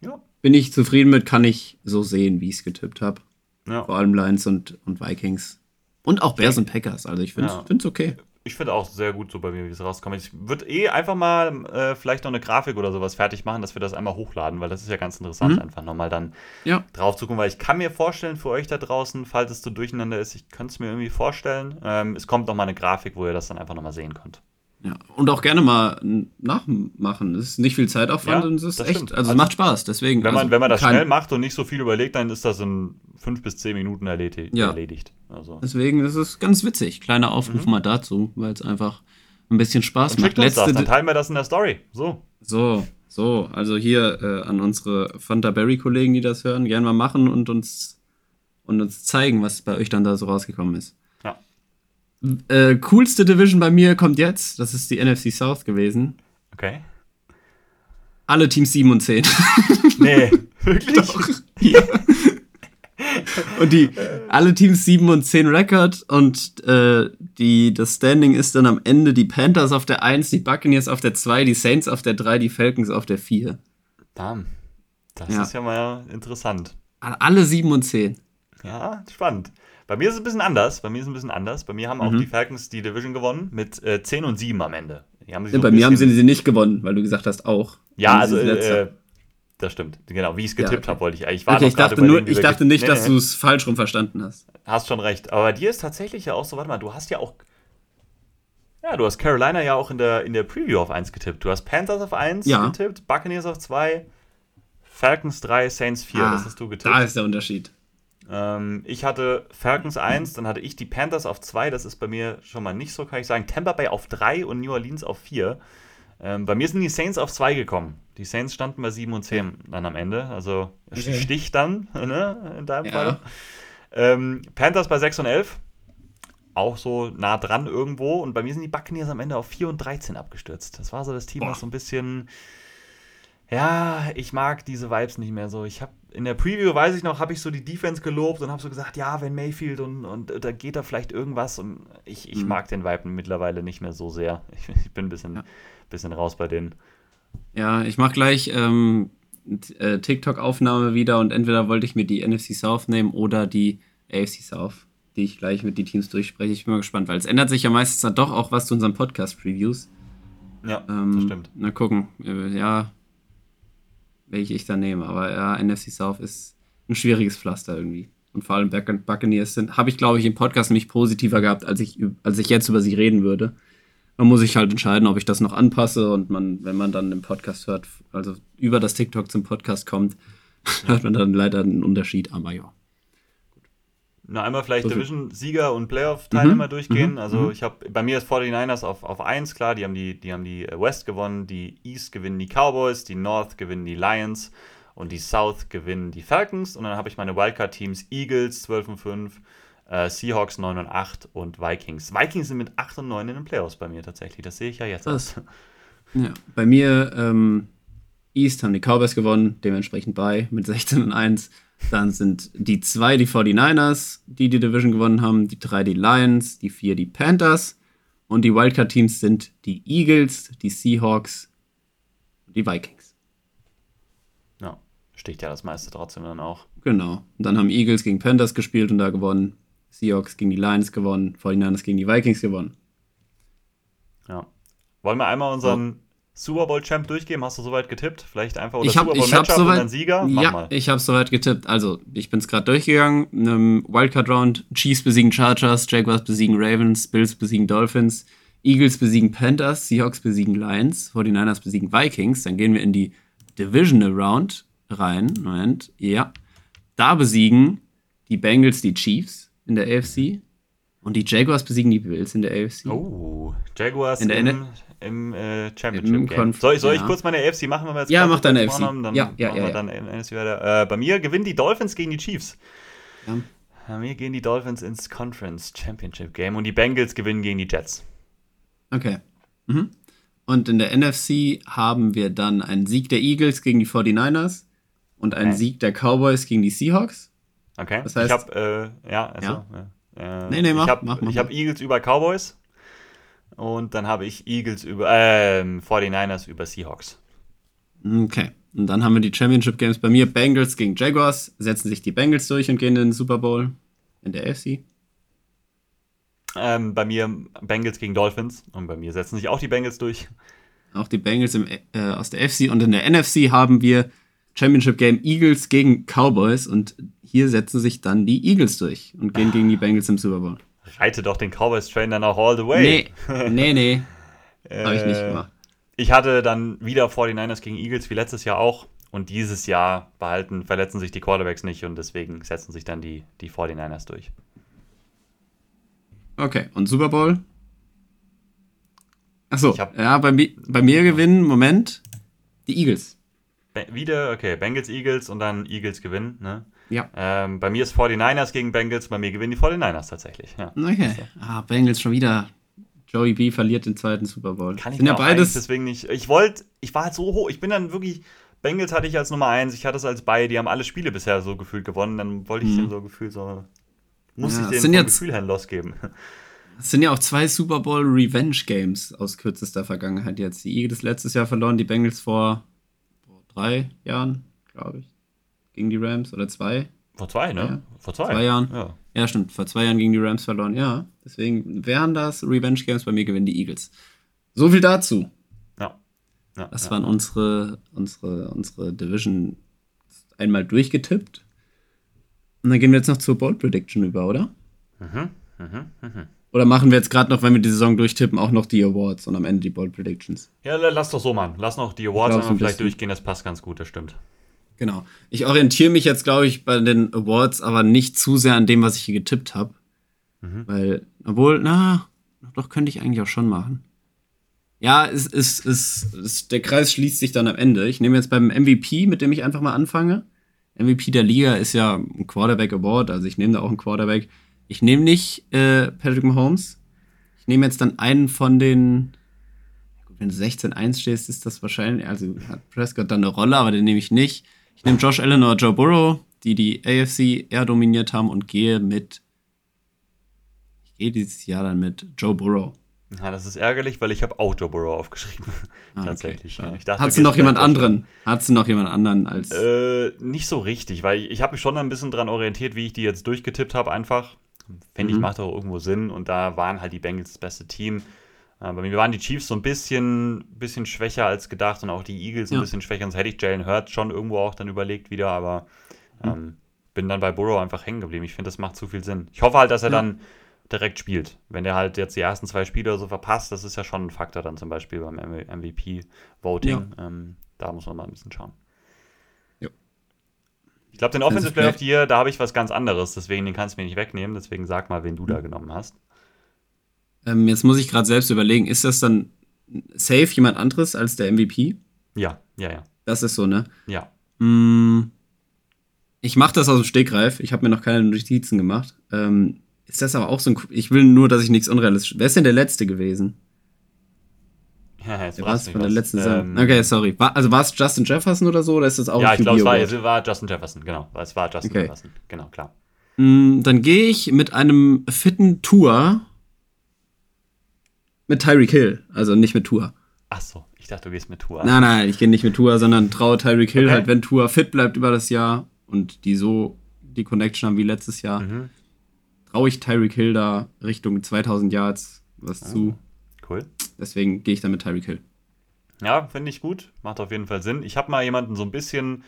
Ja. Bin ich zufrieden mit, kann ich so sehen, wie ich es getippt habe. Ja. Vor allem Lions und, und Vikings. Und auch Bears und Packers. Also ich finde es ja. okay ich finde auch sehr gut so bei mir, wie es rauskommt. Ich würde eh einfach mal äh, vielleicht noch eine Grafik oder sowas fertig machen, dass wir das einmal hochladen, weil das ist ja ganz interessant, mhm. einfach nochmal dann ja. drauf zu gucken, weil ich kann mir vorstellen, für euch da draußen, falls es so durcheinander ist, ich könnte es mir irgendwie vorstellen, ähm, es kommt nochmal eine Grafik, wo ihr das dann einfach nochmal sehen könnt. Ja, und auch gerne mal nachmachen. Es ist nicht viel Zeitaufwand ja, und es ist echt, also, also, es macht Spaß. Deswegen. Wenn man, also wenn man das schnell macht und nicht so viel überlegt, dann ist das in fünf bis zehn Minuten erledigt. Ja. erledigt. Also. Deswegen ist es ganz witzig. Kleiner Aufruf mhm. mal dazu, weil es einfach ein bisschen Spaß und macht. Letzte das, dann teilen wir das in der Story. So. So, so. Also hier äh, an unsere Fanta Berry-Kollegen, die das hören, gerne mal machen und uns, und uns zeigen, was bei euch dann da so rausgekommen ist. Äh, coolste Division bei mir kommt jetzt. Das ist die NFC South gewesen. Okay. Alle Teams 7 und 10. Nee, wirklich? Doch. Ja. und die alle Teams 7 und 10 Record und äh, die, das Standing ist dann am Ende die Panthers auf der 1, die Buccaneers auf der 2, die Saints auf der 3, die Falcons auf der 4. Damn. Das ja. ist ja mal interessant. Alle 7 und 10. Ja, spannend. Bei mir ist es ein bisschen anders. Bei mir ist es ein bisschen anders. Bei mir haben auch mhm. die Falcons die Division gewonnen mit äh, 10 und 7 am Ende. Ja, so bei mir haben sie sie nicht gewonnen, weil du gesagt hast auch. Ja, also äh, das stimmt. Genau, wie ich es getippt ja, okay. habe, wollte ich. Ich, war okay, ich dachte, nur, ich dachte nicht, nee, dass nee. du es falsch rum verstanden hast. Hast schon recht. Aber bei dir ist tatsächlich ja auch so, warte mal, du hast ja auch. Ja, du hast Carolina ja auch in der, in der Preview auf 1 getippt. Du hast Panthers auf 1 ja. getippt, Buccaneers auf 2, Falcons 3, Saints 4. Ah, das hast du getippt. Da ist der Unterschied. Ähm, ich hatte Falcons 1, dann hatte ich die Panthers auf 2, das ist bei mir schon mal nicht so, kann ich sagen. Tampa Bay auf 3 und New Orleans auf 4. Ähm, bei mir sind die Saints auf 2 gekommen. Die Saints standen bei 7 und 10 dann am Ende. Also okay. Stich dann, ne, in deinem ja. Fall. Ähm, Panthers bei 6 und 11. Auch so nah dran irgendwo. Und bei mir sind die Buccaneers am Ende auf 4 und 13 abgestürzt. Das war so das Team, Boah. was so ein bisschen. Ja, ich mag diese Vibes nicht mehr so. Ich habe in der Preview, weiß ich noch, habe ich so die Defense gelobt und habe so gesagt, ja, wenn Mayfield und, und da geht da vielleicht irgendwas. Und ich, ich mhm. mag den Vibe mittlerweile nicht mehr so sehr. Ich, ich bin ein bisschen, ja. bisschen raus bei denen. Ja, ich mache gleich ähm, äh, TikTok-Aufnahme wieder und entweder wollte ich mir die NFC South nehmen oder die AFC South, die ich gleich mit den Teams durchspreche. Ich bin mal gespannt, weil es ändert sich ja meistens dann doch auch was zu unseren Podcast-Previews. Ja, ähm, das stimmt. Na gucken. Äh, ja, welche ich da nehme. Aber ja, NFC South ist ein schwieriges Pflaster irgendwie. Und vor allem Buccaneers sind, habe ich, glaube ich, im Podcast mich positiver gehabt, als ich, als ich jetzt über sie reden würde. Man muss sich halt entscheiden, ob ich das noch anpasse und man, wenn man dann im Podcast hört, also über das TikTok zum Podcast kommt, hört man dann leider einen Unterschied, aber ja. Na, einmal vielleicht so Division-Sieger und Playoff-Teilnehmer mhm. durchgehen. Mhm. Also mhm. ich habe, bei mir ist 49ers auf, auf 1, klar, die haben die, die haben die West gewonnen, die East gewinnen die Cowboys, die North gewinnen die Lions und die South gewinnen die Falcons. Und dann habe ich meine Wildcard-Teams Eagles 12 und 5, äh, Seahawks 9 und 8 und Vikings. Vikings sind mit 8 und 9 in den Playoffs bei mir tatsächlich. Das sehe ich ja jetzt. Das, ja, bei mir ähm, East haben die Cowboys gewonnen, dementsprechend bei mit 16 und 1. Dann sind die zwei die 49ers, die die Division gewonnen haben, die drei die Lions, die vier die Panthers Und die Wildcard-Teams sind die Eagles, die Seahawks und die Vikings. Ja, sticht ja das meiste trotzdem dann auch. Genau. Und dann haben Eagles gegen Panthers gespielt und da gewonnen. Seahawks gegen die Lions gewonnen. 49ers gegen die Vikings gewonnen. Ja. Wollen wir einmal unseren Super Bowl Champ durchgeben? Hast du soweit getippt? Vielleicht einfach oder ich hab, Super Bowl ich Matchup soweit, und dann Sieger? Mach ja, mal. ich habe soweit getippt. Also, ich bin es gerade durchgegangen. Ähm, Wildcard Round: Chiefs besiegen Chargers, Jaguars besiegen Ravens, Bills besiegen Dolphins, Eagles besiegen Panthers, Seahawks besiegen Lions, 49ers besiegen Vikings. Dann gehen wir in die Divisional Round rein. Moment, ja. Da besiegen die Bengals die Chiefs in der AFC und die Jaguars besiegen die Bills in der AFC. Oh, Jaguars In der im, im äh, Im Championship Game. Conf- Soll ich, soll ich ja. kurz meine AFC machen, wenn wir jetzt Ja, mach deine AFC. Haben, dann Ja, ja, ja, ja. dann NFC weiter. Äh, bei mir gewinnen die Dolphins gegen die Chiefs. Ja. Bei mir gehen die Dolphins ins Conference Championship Game und die Bengals gewinnen gegen die Jets. Okay. Mhm. Und in der NFC haben wir dann einen Sieg der Eagles gegen die 49ers und einen Okay. Sieg der Cowboys gegen die Seahawks. Okay. Das heißt- ich habe, äh, ja, also, Ja. ja. Äh, Nee, nee, mach, ich habe mach, mach, ich hab mach. Eagles über Cowboys und dann habe ich Eagles über, ähm, 49ers über Seahawks. Okay. Und dann haben wir die Championship Games bei mir. Bengals gegen Jaguars. Setzen sich die Bengals durch und gehen in den Super Bowl in der AFC. Ähm, bei mir Bengals gegen Dolphins und bei mir setzen sich auch die Bengals durch. Auch die Bengals im, äh, aus der FC. Und in der NFC haben wir Championship Game Eagles gegen Cowboys. Und hier setzen sich dann die Eagles durch und gehen gegen die Bengals im Super Bowl. Reite doch den Cowboys-Train dann auch all the way. Nee, nee, nee. Habe ich nicht Äh, gemacht. Ich hatte dann wieder 49ers gegen Eagles, wie letztes Jahr auch. Und dieses Jahr behalten, verletzen sich die Quarterbacks nicht und deswegen setzen sich dann die, die 49ers durch. Okay, und Super Bowl? Achso, ja, bei, bei mir gewinnen, Moment, die Eagles. Wieder, okay, Bengals, Eagles und dann Eagles gewinnen. Ne? Ja. Ähm, bei mir ist 49ers gegen Bengals, bei mir gewinnen die 49ers tatsächlich. Ja. Okay. Ah, Bengals schon wieder. Joey B verliert den zweiten Super Bowl. Kann ich Sind ja beides. deswegen nicht. Ich wollte, ich war halt so hoch, ich bin dann wirklich. Bengals hatte ich als Nummer 1, ich hatte es als bei, die haben alle Spiele bisher so gefühlt gewonnen, dann wollte ich Mhm. den so gefühlt so. Muss Ja, ich den jetzt- Gefühl her losgeben. Es sind ja auch zwei Super Bowl Revenge Games aus kürzester Vergangenheit jetzt. Die Eagles letztes Jahr verloren, die Bengals vor drei Jahren, glaube ich. Gegen die Rams oder zwei. Vor zwei, ne? Ja. Vor zwei. Zwei Jahren. Ja. Ja, stimmt. Vor zwei Jahren gegen die Rams verloren. Ja, deswegen wären das Revenge Games. Bei mir gewinnen die Eagles. So viel dazu. Ja. ja. Das waren unsere, unsere, unsere Division einmal durchgetippt. Und dann gehen wir jetzt noch zur Bold Prediction über, oder? Mhm, mhm, mhm. Oder machen wir jetzt gerade noch, wenn wir die Saison durchtippen, auch noch die Awards und am Ende die Bold Predictions? Ja, la- lass doch so machen. Lass noch die Awards glaub, so vielleicht durchgehen, das passt ganz gut, das stimmt. Genau. Ich orientiere mich jetzt, glaube ich, bei den Awards aber nicht zu sehr an dem, was ich hier getippt habe. Mhm. Weil, obwohl, na, doch könnte ich eigentlich auch schon machen. Ja, es, es, es, es, der Kreis schließt sich dann am Ende. Ich nehme jetzt beim MVP, mit dem ich einfach mal anfange. MVP der Liga ist ja ein Quarterback Award, also ich nehme da auch einen Quarterback. Ich nehme nicht äh, Patrick Mahomes. Ich nehme jetzt dann einen von den. Wenn du 16-1 stehst, ist das wahrscheinlich. Also hat Prescott dann eine Rolle, aber den nehme ich nicht. Ich nehme Josh Allen oder Joe Burrow, die die AFC eher dominiert haben und gehe mit. Ich gehe dieses Jahr dann mit Joe Burrow. Ja, das ist ärgerlich, weil ich habe auch Joe Burrow aufgeschrieben. Ah, okay, Tatsächlich. ja. Ich dachte, Hast du du noch jemand anderen? Hast du noch jemand anderen als. Äh, nicht so richtig, weil ich, ich habe mich schon ein bisschen dran orientiert, wie ich die jetzt durchgetippt habe, einfach. Finde ich, Mhm. macht auch irgendwo Sinn. Und da waren halt die Bengals das beste Team. Äh, bei mir waren die Chiefs so ein bisschen, bisschen schwächer als gedacht und auch die Eagles ein Ja. bisschen schwächer. Sonst hätte ich Jalen Hurts schon irgendwo auch dann überlegt wieder, aber Mhm. ähm, bin dann bei Burrow einfach hängen geblieben. Ich finde, das macht zu viel Sinn. Ich hoffe halt, dass er Ja. dann direkt spielt. Wenn der halt jetzt die ersten zwei Spiele oder so verpasst, das ist ja schon ein Faktor dann zum Beispiel beim MVP-Voting. Ähm, da muss man mal ein bisschen schauen. Ich glaube, den Offensive Player of the Year, da habe ich was ganz anderes, deswegen den kannst du mir nicht wegnehmen. Deswegen sag mal, wen du da genommen hast. Ähm, jetzt muss ich gerade selbst überlegen, ist das dann safe jemand anderes als der MVP? Ja, ja, ja. Das ist so, ne? Ja. Mm, Ich mache das aus dem Stegreif. Ich habe mir noch keine Notizen gemacht. Ähm, ist das aber auch so ein. Ich will nur, dass ich nichts unrealistisch. Wer ist denn der letzte gewesen? Ja jetzt du von der letzten? Ähm, Okay, sorry. War, also war es Justin Jefferson oder so? Oder ist das auch Ja, ich glaube, es war, es war Justin Jefferson, genau. Es war Justin Okay. Jefferson, genau, klar. Mm, Dann gehe ich mit einem fitten Tour mit Tyreek Hill, also nicht mit Tour. Ach so, ich dachte, du gehst mit Tour. Nein, nein, ich gehe nicht mit Tour, sondern traue Tyreek Hill Okay. halt, wenn Tour fit bleibt über das Jahr und die so die Connection haben wie letztes Jahr, Mhm. traue ich Tyreek Hill da Richtung 2000 Yards was zu. Cool. Deswegen gehe ich dann mit Tyreek Hill. Ja, finde ich gut. Macht auf jeden Fall Sinn. Ich habe mal jemanden so ein bisschen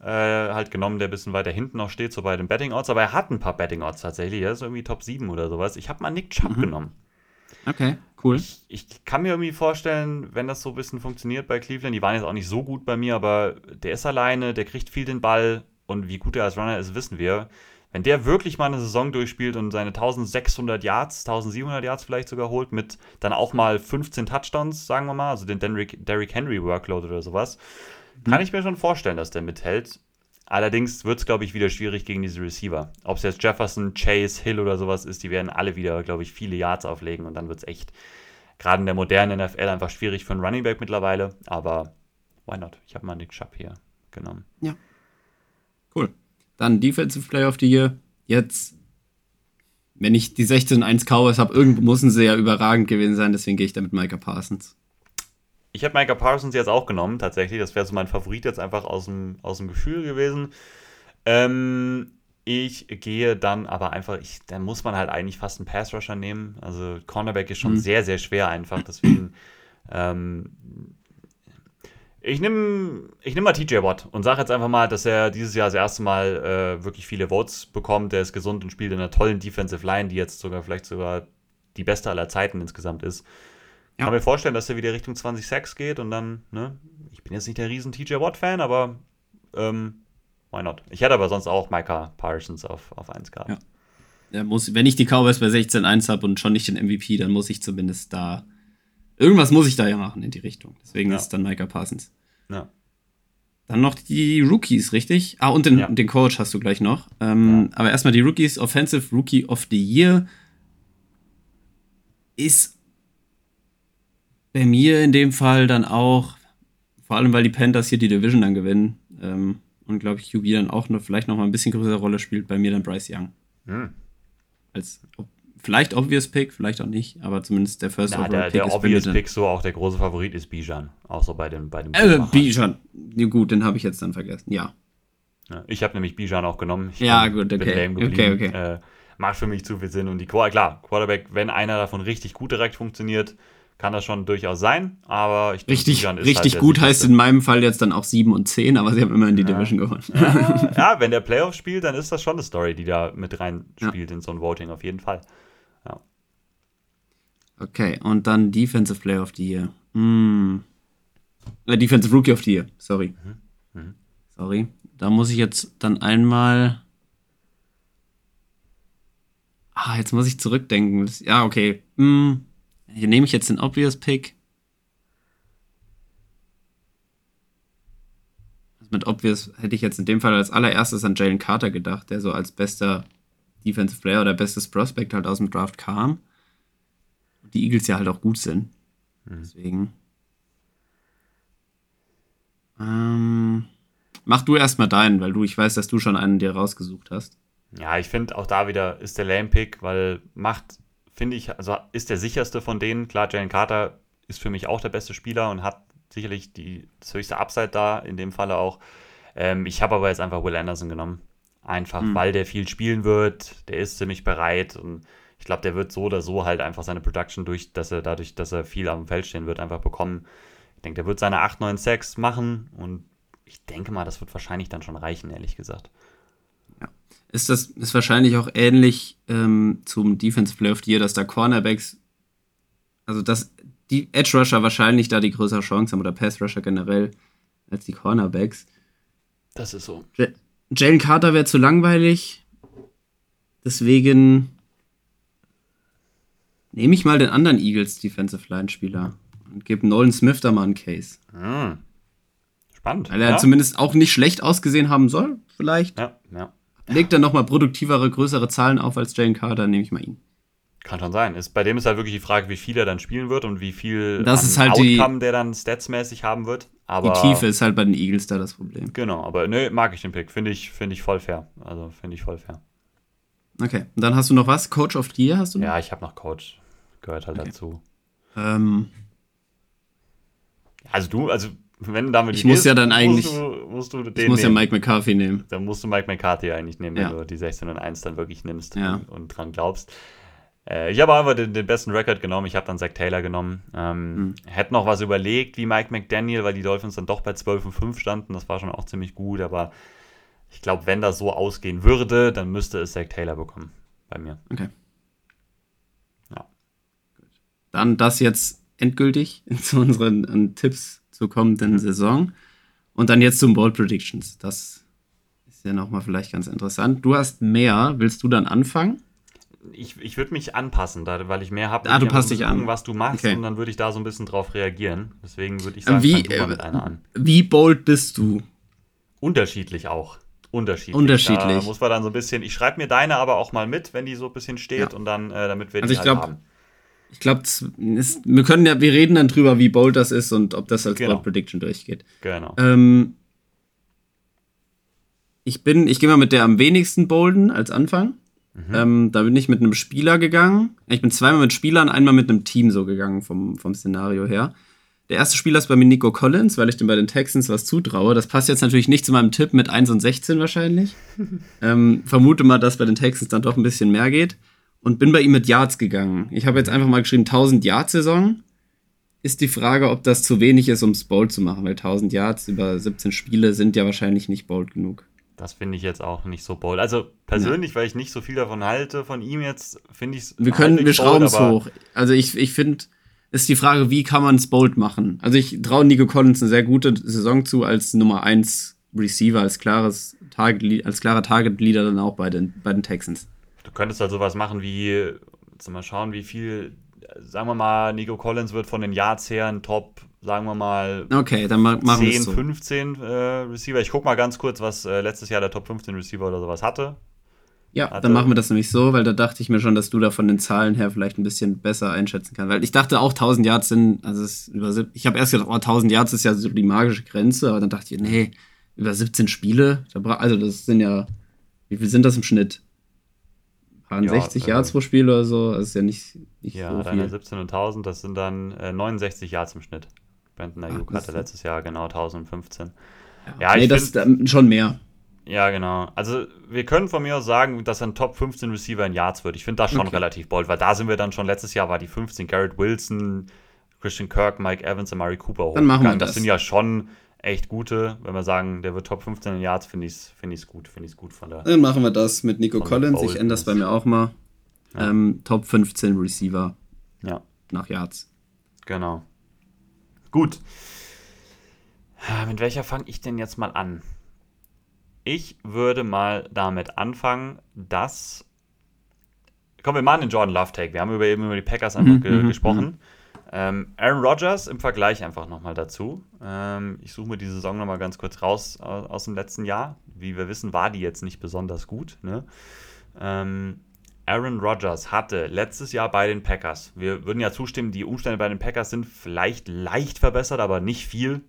äh, halt genommen, der ein bisschen weiter hinten noch steht, so bei den Betting Odds, aber er hat ein paar Betting Odds tatsächlich. Er ist irgendwie Top 7 oder sowas. Ich habe mal Nick Chubb genommen. Okay, cool. Ich, ich kann mir irgendwie vorstellen, wenn das so ein bisschen funktioniert bei Cleveland, die waren jetzt auch nicht so gut bei mir, aber der ist alleine, der kriegt viel den Ball und wie gut er als Runner ist, wissen wir. Wenn der wirklich mal eine Saison durchspielt und seine 1600 Yards, 1700 Yards vielleicht sogar holt, mit dann auch mal 15 Touchdowns, sagen wir mal, also den Derrick, Derrick Henry Workload oder sowas, kann ich mir schon vorstellen, dass der mithält. Allerdings wird es, glaube ich, wieder schwierig gegen diese Receiver. Ob es jetzt Jefferson, Chase, Hill oder sowas ist, die werden alle wieder, glaube ich, viele Yards auflegen und dann wird es echt, gerade in der modernen NFL, einfach schwierig für einen Running Back mittlerweile. Aber why not? Ich habe mal Nick Chubb hier genommen. Cool. Dann Defensive Player of the Year. Jetzt, wenn ich die 16-1 Cowboys habe, irgendwo müssen sie ja überragend gewesen sein, deswegen gehe ich da mit Micah Parsons. Ich habe Micah Parsons jetzt auch genommen, tatsächlich. Das wäre so mein Favorit jetzt einfach aus dem, aus dem Gefühl gewesen. Ähm, ich gehe dann aber einfach, ich, dann muss man halt eigentlich fast einen Pass-Rusher nehmen. Also Cornerback ist schon Mhm. sehr, sehr schwer einfach. Deswegen, ähm, ich nehme ich nehm mal TJ Watt und sage jetzt einfach mal, dass er dieses Jahr das erste Mal äh, wirklich viele Votes bekommt. Der ist gesund und spielt in einer tollen Defensive Line, die jetzt sogar vielleicht sogar die beste aller Zeiten insgesamt ist. Ja. Kann mir vorstellen, dass er wieder Richtung 20 Sacks geht und dann, ne, ich bin jetzt nicht der riesen TJ Watt-Fan, aber ähm, why not? Ich hätte aber sonst auch Micah Parsons auf, auf 1 gehabt. Ja. Ja, muss, wenn ich die Cowboys bei 16-1 habe und schon nicht den MVP, dann muss ich zumindest da. Irgendwas muss ich da ja machen in die Richtung. Deswegen Ja. ist dann Micah Parsons. Ja. Dann noch die Rookies, richtig? Ah, und den, Ja. den Coach hast du gleich noch. Ähm, Aber erstmal die Rookies. Offensive Rookie of the Year ist bei mir in dem Fall dann auch, vor allem weil die Panthers hier die Division dann gewinnen ähm, und glaube ich QB dann auch noch, vielleicht noch mal ein bisschen größere Rolle spielt, bei mir dann Bryce Young. Hm. Als ob, vielleicht obvious Pick, vielleicht auch nicht, aber zumindest der First Na, Overall der, der ist bei obvious dann- Pick, so auch der große Favorit ist Bijan. Auch so bei dem, bei dem Äh. Bijan. Ja, gut, den habe ich jetzt dann vergessen. Ja. Ja, ich habe nämlich Bijan auch genommen. Ich Ja, gut, okay. Okay, okay. Äh, macht für mich zu viel Sinn. Und die Quar klar, Quarterback, wenn einer davon richtig gut direkt funktioniert, kann das schon durchaus sein. Aber ich denke, Richtig, ist richtig halt der gut heißt in meinem Fall jetzt dann auch 7 und 10, aber sie haben immerhin die Division gewonnen. Ja, wenn der Playoff spielt, dann ist das schon eine Story, die da mit rein spielt in so ein Voting auf jeden Fall. Okay, und dann Defensive Player of the Year. Hm. Äh, Defensive Rookie of the Year, sorry. Mhm. Sorry. Da muss ich jetzt dann einmal. Ah, jetzt muss ich zurückdenken. Ja, okay. Hm. Hier nehme ich jetzt den Obvious Pick. Also Mit Obvious hätte ich jetzt in dem Fall als allererstes an Jalen Carter gedacht, der so als bester Defensive Player oder bestes Prospect halt aus dem Draft kam. Die Eagles ja halt auch gut sind. Deswegen. Ähm, mach du erstmal deinen, weil du, ich weiß, dass du schon einen dir rausgesucht hast. Ja, ich finde auch da wieder ist der Lame-Pick, weil macht, finde ich, also ist der sicherste von denen. Klar, Jalen Carter ist für mich auch der beste Spieler und hat sicherlich die, das höchste Upside da, in dem Falle auch. Ähm, ich habe aber jetzt einfach Will Anderson genommen. Einfach, weil der viel spielen wird, der ist ziemlich bereit und ich glaube, der wird so oder so halt einfach seine Production durch, dass er dadurch, dass er viel am Feld stehen wird, einfach bekommen. Ich denke, der wird seine 8, 9 Sacks machen und ich denke mal, das wird wahrscheinlich dann schon reichen, ehrlich gesagt. Ist das ist wahrscheinlich auch ähnlich ähm, zum Defense Play of the Year, dass da Cornerbacks, also dass die Edge Rusher wahrscheinlich da die größere Chance haben oder Pass Rusher generell als die Cornerbacks. Das ist so. Jalen Carter wäre zu langweilig. Deswegen nehme ich mal den anderen Eagles Defensive Line Spieler und gebe Nolan Smith da mal einen Case. Hm. Spannend. Weil er ja? zumindest auch nicht schlecht ausgesehen haben soll, vielleicht. Ja, ja. Legt er nochmal produktivere, größere Zahlen auf als Jalen Carter, nehme ich mal ihn. Kann schon sein. Ist, bei dem ist halt wirklich die Frage, wie viel er dann spielen wird und wie viel Das ist halt die- Outcome der dann statsmäßig haben wird. Aber, Die Tiefe ist halt bei den Eagles da das Problem. Genau, aber nö, mag ich den Pick. Finde ich, find ich voll fair. Also finde ich voll fair. Okay, und dann hast du noch was? Coach of the Year hast du noch? Ja, ich habe noch Coach. Gehört halt Okay. dazu. Ähm, Also du, also wenn du damit Ich muss ja dann musst eigentlich- du, musst du den ich muss ja nehmen. Mike McCarthy nehmen. Dann musst du Mike McCarthy eigentlich nehmen, wenn Ja. du die 16 und 1 dann wirklich nimmst Ja. und, und dran glaubst. Äh, ich habe einfach den, den besten Record genommen. Ich habe dann Zach Taylor genommen. Ähm, Hm. Hätte noch was überlegt, wie Mike McDaniel, weil die Dolphins dann doch bei 12 und 5 standen. Das war schon auch ziemlich gut, aber ich glaube, wenn das so ausgehen würde, dann müsste es Zach Taylor bekommen. Bei mir. Okay. Ja. Dann das jetzt endgültig zu unseren Tipps zur kommenden Saison. Und dann jetzt zum Bold Predictions. Das ist ja nochmal vielleicht ganz interessant. Du hast mehr. Willst du dann anfangen? Ich, ich würde mich anpassen, da, weil ich mehr habe. Ah, du passt dich an. was du machst Okay. und dann würde ich da so ein bisschen drauf reagieren. Deswegen würde ich sagen, Ähm, Wie, fang du mal äh, mit einer an. Wie bold bist du? Unterschiedlich auch. Unterschiedlich. Unterschiedlich. Da muss man dann so ein bisschen. Ich schreibe mir deine aber auch mal mit, wenn die so ein bisschen steht Ja. und dann, äh, damit wir Also die ich halt glaub, haben. Ich glaube, wir können ja, wir reden dann drüber, wie bold das ist und ob das als Genau. Bold Prediction durchgeht. Genau. Ähm, ich bin, ich gehe mal mit der am wenigsten bolden als Anfang. Ähm, da bin ich mit einem Spieler gegangen. Ich bin zweimal mit Spielern, einmal mit einem Team so gegangen vom, vom Szenario her. Der erste Spieler ist bei mir Nico Collins, weil ich dem bei den Texans was zutraue. Das passt jetzt natürlich nicht zu meinem Tipp mit 1 und 16 wahrscheinlich. ähm, vermute mal, dass bei den Texans dann doch ein bisschen mehr geht. Und bin bei ihm mit Yards gegangen. Ich habe jetzt einfach mal geschrieben 1000 Yards Saison. Ist die Frage, ob das zu wenig ist, um es bold zu machen, weil 1000 Yards über 17 Spiele sind ja wahrscheinlich nicht bold genug. Das finde ich jetzt auch nicht so bold. Also persönlich, weil ich nicht so viel davon halte, von ihm jetzt, finde ich es. Wir können, wir schrauben es hoch. Also ich, ich finde, ist die Frage, wie kann man es bold machen? Also ich traue Nico Collins eine sehr gute Saison zu als Nummer 1 Receiver, als klares Target, als klarer Target-Leader dann auch bei den, bei den Texans. Du könntest halt sowas machen wie, jetzt mal schauen, wie viel, sagen wir mal, Nico Collins wird von den Yards her ein Top, sagen wir mal, Okay, dann ma machen wir 10, es so. 15 äh, Receiver. Ich gucke mal ganz kurz, was äh, letztes Jahr der Top 15 Receiver oder sowas hatte. Ja, Hatte- dann machen wir das nämlich so, weil da dachte ich mir schon, dass du da von den Zahlen her vielleicht ein bisschen besser einschätzen kannst. Weil ich dachte auch 1000 Yards sind, also ist über, ich habe erst gedacht, oh, 1000 Yards ist ja so die magische Grenze, aber dann dachte ich, nee, über 17 Spiele, also das sind ja, wie viel sind das im Schnitt? Paar Ja, 60 äh, Yards pro Spiel oder so, das ist ja nicht, nicht Ja, so viel. 17 und 1000, das sind dann äh, 69 Yards im Schnitt. Brandon Ayuk das hatte ist- letztes Jahr genau 1015. Ja, Ja, nee, ich das find- ähm, schon mehr. Ja, genau. Also wir können von mir aus sagen, dass ein Top 15 Receiver in Yards wird. Ich finde das schon Okay. relativ bold, weil da sind wir dann schon, letztes Jahr war die 15 Garrett Wilson, Christian Kirk, Mike Evans und Mari Cooper Dann machen wir. Das das. sind ja schon echt gute, wenn wir sagen, der wird Top 15 in Yards, finde ich es find ich's gut, finde ich gut von der. Dann machen wir das mit Nico Collins, ich ändere das bei mir auch mal. Ja. Ähm, Top 15 Receiver Ja, nach Yards. genau. Gut. Ah, Mit welcher fange ich denn jetzt mal an? Ich würde mal damit anfangen, dass. Komm, wir machen den Jordan Love Take. Wir haben über, eben über die Packers einfach Mhm, ge mhm, gesprochen. Ähm, Aaron Rodgers im Vergleich einfach nochmal dazu. Ähm, ich suche mir die Saison nochmal ganz kurz raus aus, aus dem letzten Jahr. Wie wir wissen, war die jetzt nicht besonders gut. Ne? Ähm, Aaron Rodgers hatte letztes Jahr bei den Packers, wir würden ja zustimmen, die Umstände bei den Packers sind vielleicht leicht verbessert, aber nicht viel.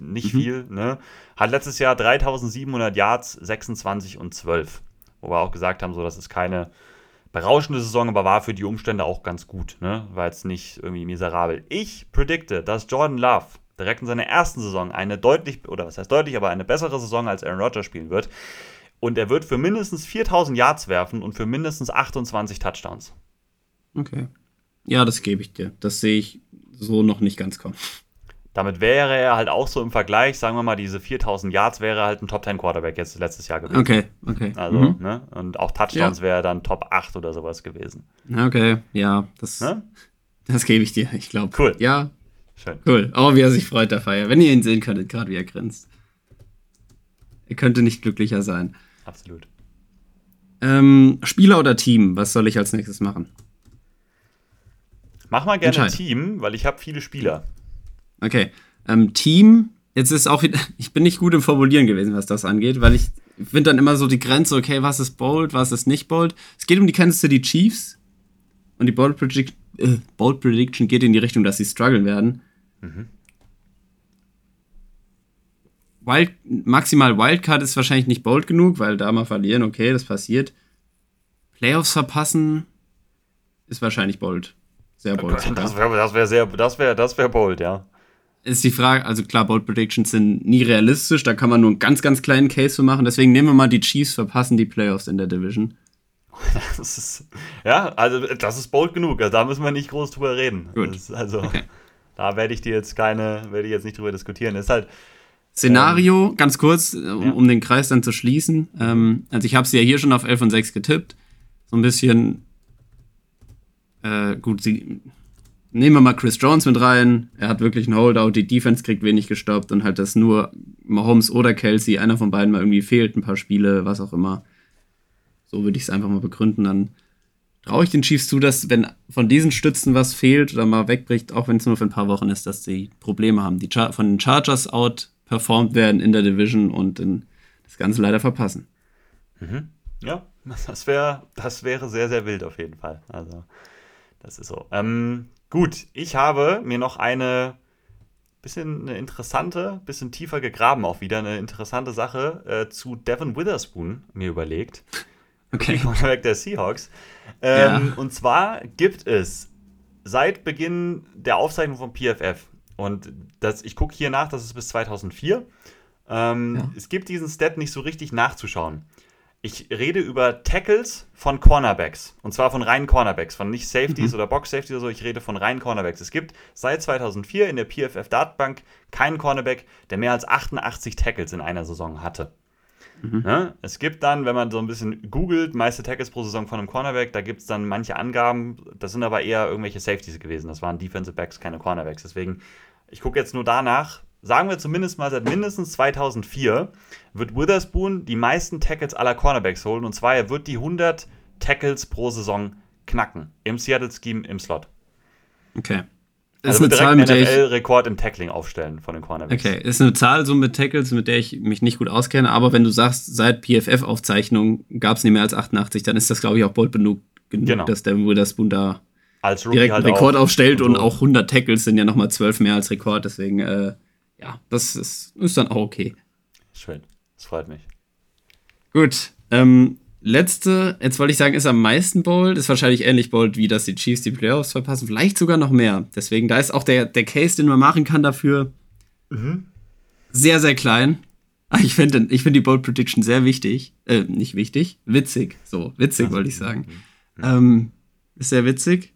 Nicht Mhm. viel, ne? Hat letztes Jahr 3700 Yards, 26 und 12. Wo wir auch gesagt haben, so, das ist keine berauschende Saison, aber war für die Umstände auch ganz gut, ne? War jetzt nicht irgendwie miserabel. Ich predikte, dass Jordan Love direkt in seiner ersten Saison eine deutlich, oder was heißt deutlich, aber eine bessere Saison als Aaron Rodgers spielen wird. Und er wird für mindestens 4000 Yards werfen und für mindestens 28 Touchdowns. Okay. Ja, das gebe ich dir. Das sehe ich so noch nicht ganz kommen. Damit wäre er halt auch so im Vergleich, sagen wir mal, diese 4000 Yards wäre halt ein Top 10 Quarterback jetzt letztes Jahr gewesen. Okay, okay. Also, Mhm. ne? Und auch Touchdowns wäre er dann Top 8 oder sowas gewesen. Okay, ja, das, Ne? das gebe ich dir. Ich glaube. Cool. Ja, Schön. cool. Oh, wie er sich freut, der Feier. Wenn ihr ihn sehen könntet, gerade wie er grinst. Er könnte nicht glücklicher sein. Absolut. Ähm, Spieler oder Team? Was soll ich als nächstes machen? Mach mal gerne. Team, weil ich habe viele Spieler. Okay. Ähm, Team, jetzt ist auch wieder, ich bin nicht gut im Formulieren gewesen, was das angeht, weil ich finde dann immer so die Grenze, okay, was ist bold, was ist nicht bold. Es geht um die Kansas City Chiefs und die Bold, Predict äh, bold Prediction geht in die Richtung, dass sie strugglen werden. Wild, maximal Wildcard ist wahrscheinlich nicht bold genug, weil da mal verlieren, okay, das passiert. Playoffs verpassen ist wahrscheinlich bold. Sehr bold. Das wäre das wär sehr, das wäre das wär bold, ja. ist die Frage, also klar, Bold Predictions sind nie realistisch, da kann man nur einen ganz, ganz kleinen Case für machen. Deswegen nehmen wir mal die Chiefs verpassen die Playoffs in der Division. Das ist, ja, also das ist bold genug. Also da müssen wir nicht groß drüber reden. Gut. Ist, also Okay. da werde ich dir jetzt keine, werde ich jetzt nicht drüber diskutieren. Das ist halt, Szenario, ganz kurz, äh, um, ja. um den Kreis dann zu schließen. Ähm, also ich habe sie ja hier schon auf 11 und 6 getippt. So ein bisschen, äh, gut, sie, nehmen wir mal Chris Jones mit rein. Er hat wirklich einen Holdout, die Defense kriegt wenig gestoppt und halt, dass nur Mahomes oder Kelsey, einer von beiden mal irgendwie fehlt, ein paar Spiele, was auch immer. So würde ich es einfach mal begründen. Dann traue ich den Chiefs zu, dass wenn von diesen Stützen was fehlt oder mal wegbricht, auch wenn es nur für ein paar Wochen ist, dass sie Probleme haben, die Char von den Chargers out performt werden in der Division und in das Ganze leider verpassen. ja, das wäre, das wäre sehr, sehr wild auf jeden Fall. Also, das ist so. Ähm, gut, ich habe mir noch eine bisschen eine interessante, bisschen tiefer gegraben auch wieder, eine interessante Sache äh, zu Devin Witherspoon mir überlegt. Okay. Cornerback der Seahawks. Ähm, Ja. Und zwar gibt es seit Beginn der Aufzeichnung von PFF, und das, ich gucke hier nach, das ist bis 2004, ähm, Ja. es gibt diesen Stat nicht so richtig nachzuschauen. Ich rede über Tackles von Cornerbacks. Und zwar von reinen Cornerbacks, von nicht Safeties oder Box-Safeties oder so. Ich rede von reinen Cornerbacks. Es gibt seit 2004 in der PFF-Datenbank keinen Cornerback, der mehr als 88 Tackles in einer Saison hatte. Ne? Es gibt dann, wenn man so ein bisschen googelt, meiste Tackles pro Saison von einem Cornerback, da gibt es dann manche Angaben, das sind aber eher irgendwelche Safeties gewesen. Das waren Defensive Backs, keine Cornerbacks. Deswegen, ich gucke jetzt nur danach, sagen wir zumindest mal seit mindestens 2004, wird Witherspoon die meisten Tackles aller Cornerbacks holen. Und zwar, er wird die 100 Tackles pro Saison knacken. Im Seattle-Scheme, im Slot. Okay. Das Also ist eine direkt Zahl, mit der ich. NFL-Rekord im Tackling aufstellen von den Cornerbacks. Okay, ist eine Zahl so mit Tackles, mit der ich mich nicht gut auskenne, aber wenn du sagst, seit PFF-Aufzeichnung gab es nicht mehr als 88, dann ist das, glaube ich, auch bold genug, genug Genau. dass der Witherspoon da Als Rookie direkt halt Rekord auch. aufstellt und so. auch 100 Tackles sind ja nochmal 12 mehr als Rekord, deswegen, äh, ja, das ist, ist dann auch okay. Schön, das freut mich. Gut, ähm, letzte, jetzt wollte ich sagen, ist am meisten bold, ist wahrscheinlich ähnlich bold, wie dass die Chiefs die Playoffs verpassen, vielleicht sogar noch mehr. Deswegen, da ist auch der, der Case, den man machen kann dafür, sehr, sehr klein. Aber Ich finde ich find die Bold Prediction sehr wichtig. Äh, nicht wichtig, witzig. So, witzig wollte ich sagen. Ähm, ist sehr witzig,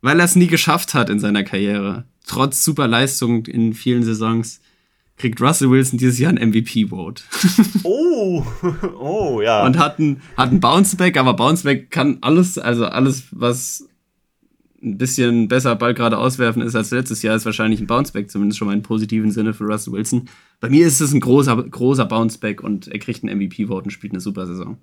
weil er es nie geschafft hat in seiner Karriere. Trotz super Leistung in vielen Saisons kriegt Russell Wilson dieses Jahr ein MVP-Vote. Oh, oh, ja. und hat ein, hat ein Bounceback, aber Bounceback kann alles, also alles, was ein bisschen besser Ball gerade auswerfen ist als letztes Jahr, ist wahrscheinlich ein Bounceback, zumindest schon mal im positiven Sinne für Russell Wilson. Bei mir ist es ein großer, großer Bounceback und er kriegt einen MVP-Vote und spielt eine super Saison.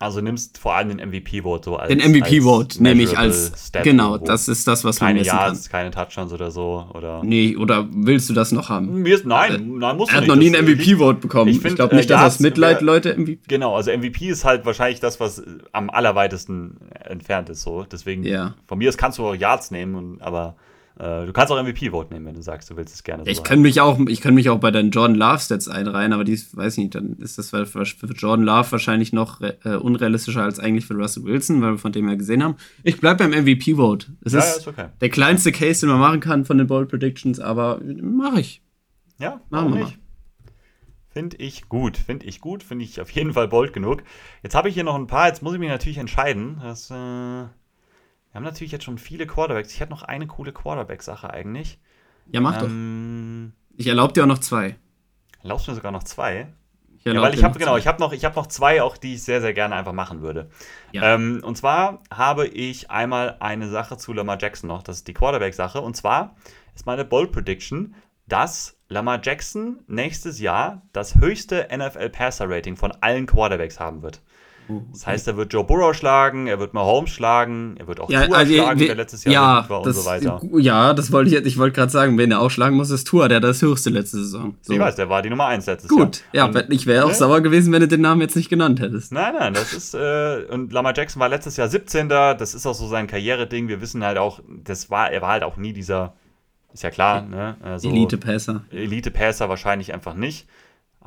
Also nimmst vor allem den MVP-Vote so als Den MVP-Vote nehme ich als, Stat genau, das ist das, was man keine messen kann. Yards, keine Touchdowns oder so oder Nee, oder willst du das noch haben? Mir ist, nein, nein, muss Er hat noch nie einen MVP-Vote bekommen. Ich Ich, glaube nicht, äh, dass das Mitleid wär- Leute MVP. Genau, also MVP ist halt wahrscheinlich das, was äh, am allerweitesten entfernt ist so. Deswegen Ja. von mir aus kannst du auch Yards nehmen, aber äh, du kannst auch MVP-Vote nehmen, wenn du sagst, du willst es gerne so Ich kann mich auch, ich kann mich auch bei den Jordan Love Stats einreihen, aber dies weiß ich nicht, dann ist das für Jordan Love wahrscheinlich noch äh, unrealistischer als eigentlich für Russell Wilson, weil wir von dem ja gesehen haben. Ich bleib beim MVP Vote. Es Ja, ist, ja, ist okay. der kleinste Case, den man machen kann von den Bold Predictions, aber mache ich. Ja, Machen wir nicht? Finde ich gut, finde ich gut, finde ich auf jeden Fall bold genug. Jetzt habe ich hier noch ein paar, jetzt muss ich mich natürlich entscheiden. Das, äh, haben natürlich jetzt schon viele Quarterbacks. Ich hätte noch eine coole Quarterback-Sache eigentlich. Ja, mach doch. Ähm, Ich erlaube dir auch noch zwei. erlaubst du mir sogar noch zwei? Ich Ja, weil ich habe noch genau, zwei. ich habe noch, ich habe noch zwei, auch die ich sehr, sehr gerne einfach machen würde. Ja. Ähm, und zwar habe ich einmal eine Sache zu Lamar Jackson noch, das ist die Quarterback-Sache. Und zwar ist meine Bold Prediction, dass Lamar Jackson nächstes Jahr das höchste NFL-Passer-Rating von allen Quarterbacks haben wird. Das heißt, er wird Joe Burrow schlagen, er wird Mahomes schlagen, er wird auch ja, Tua also, schlagen, wir- der letztes Jahr ja, gut war und das, so weiter. ja, das wollte ich ich wollte gerade sagen, wen er auch schlagen muss, ist Tua, der hat das höchste letzte Saison. So. Ich weiß, der war die Nummer 1 letztes Gut, ja, Jahr. Und- ich wäre auch ne? sauer gewesen, wenn du den Namen jetzt nicht genannt hättest. Nein, nein, das ist, äh, und Lamar Jackson war letztes Jahr 17. Das ist auch so sein Karriereding. Wir wissen halt auch, das war, er war halt auch nie dieser, ist ja klar, ne? Also, Elite-Passer. Elite-Passer wahrscheinlich einfach nicht.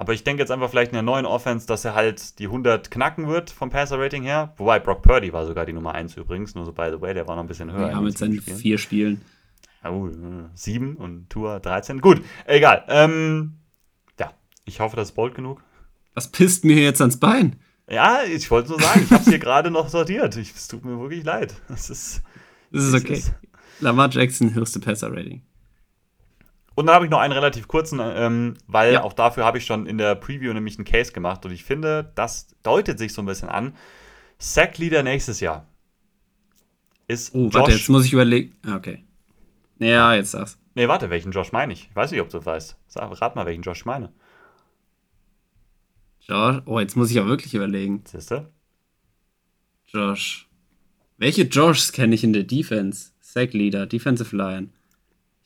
Aber ich denke jetzt einfach vielleicht in der neuen Offense, dass er halt die 100 knacken wird vom Passer-Rating her. Wobei Brock Purdy war sogar die Nummer 1 übrigens. Nur so by the way, der war noch ein bisschen höher. Ja, mit seinen Spielen. vier Spielen. Oh, 7 und Tour 13. Gut, egal. Ähm, ja, ich hoffe, das ist bold genug. Was pisst mir jetzt ans Bein? Ja, ich wollte nur sagen, ich habe es hier gerade noch sortiert. Ich, es tut mir wirklich leid. Es ist, Das ist okay. ist- Lamar Jackson, höchste Passer-Rating. Und dann habe ich noch einen relativ kurzen, ähm, weil Ja. auch dafür habe ich schon in der Preview nämlich einen Case gemacht und ich finde, das deutet sich so ein bisschen an. Sack Leader nächstes Jahr ist Oh, Josh. warte, jetzt muss ich überlegen. Ah, Okay. Ja, jetzt sag's. nee, warte, welchen Josh meine ich? Ich weiß nicht, ob du das weißt. Sag, rat mal, welchen Josh ich meine. Josh. Oh, jetzt muss ich auch wirklich überlegen. Siehst du? Josh. Welche Joshs kenne ich in der Defense? Sack Leader, Defensive Line.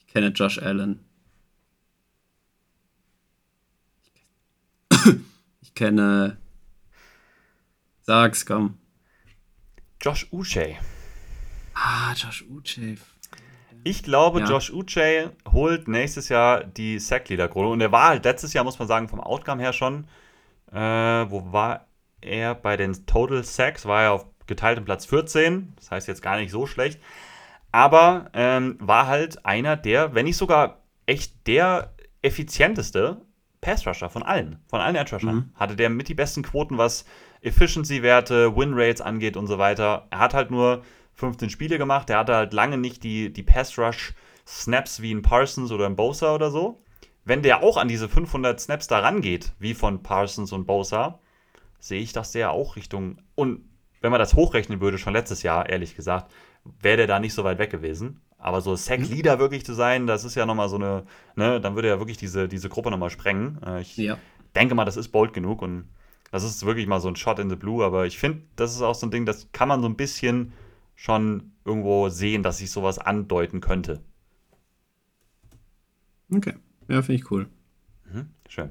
Ich kenne Josh Allen. Ich kenne. Sag's, komm. Josh Uche. Ah, Josh Uche. Ich glaube, Ja. Josh Uche holt nächstes Jahr die Sack-Leader-Krone. Und er war halt letztes Jahr, muss man sagen, vom Outcome her schon. Äh, wo war er bei den Total Sacks? War er auf geteiltem Platz 14. Das heißt jetzt gar nicht so schlecht. Aber ähm, war halt einer der, wenn nicht sogar echt der effizienteste Pass-Rusher von allen. Von allen Edge-Rushern. Mhm. Hatte der mit die besten Quoten, was Efficiency-Werte, Win-Rates angeht und so weiter. Er hat halt nur 15 Spiele gemacht. Er hatte halt lange nicht die, die Pass-Rush-Snaps wie ein Parsons oder ein Bosa oder so. Wenn der auch an diese 500 Snaps da rangeht, wie von Parsons und Bosa, sehe ich, dass der auch Richtung. Und wenn man das hochrechnen würde, schon letztes Jahr, ehrlich gesagt, wäre der da nicht so weit weg gewesen. Aber so Sack-Leader wirklich zu sein, das ist ja nochmal so eine, ne, dann würde er wirklich diese, diese Gruppe nochmal sprengen. Äh, Ich Ja. denke mal, das ist bold genug und das ist wirklich mal so ein Shot in the Blue, aber ich finde, das ist auch so ein Ding, das kann man so ein bisschen schon irgendwo sehen, dass sich sowas andeuten könnte. Okay. Ja, finde ich cool. Mhm. Schön.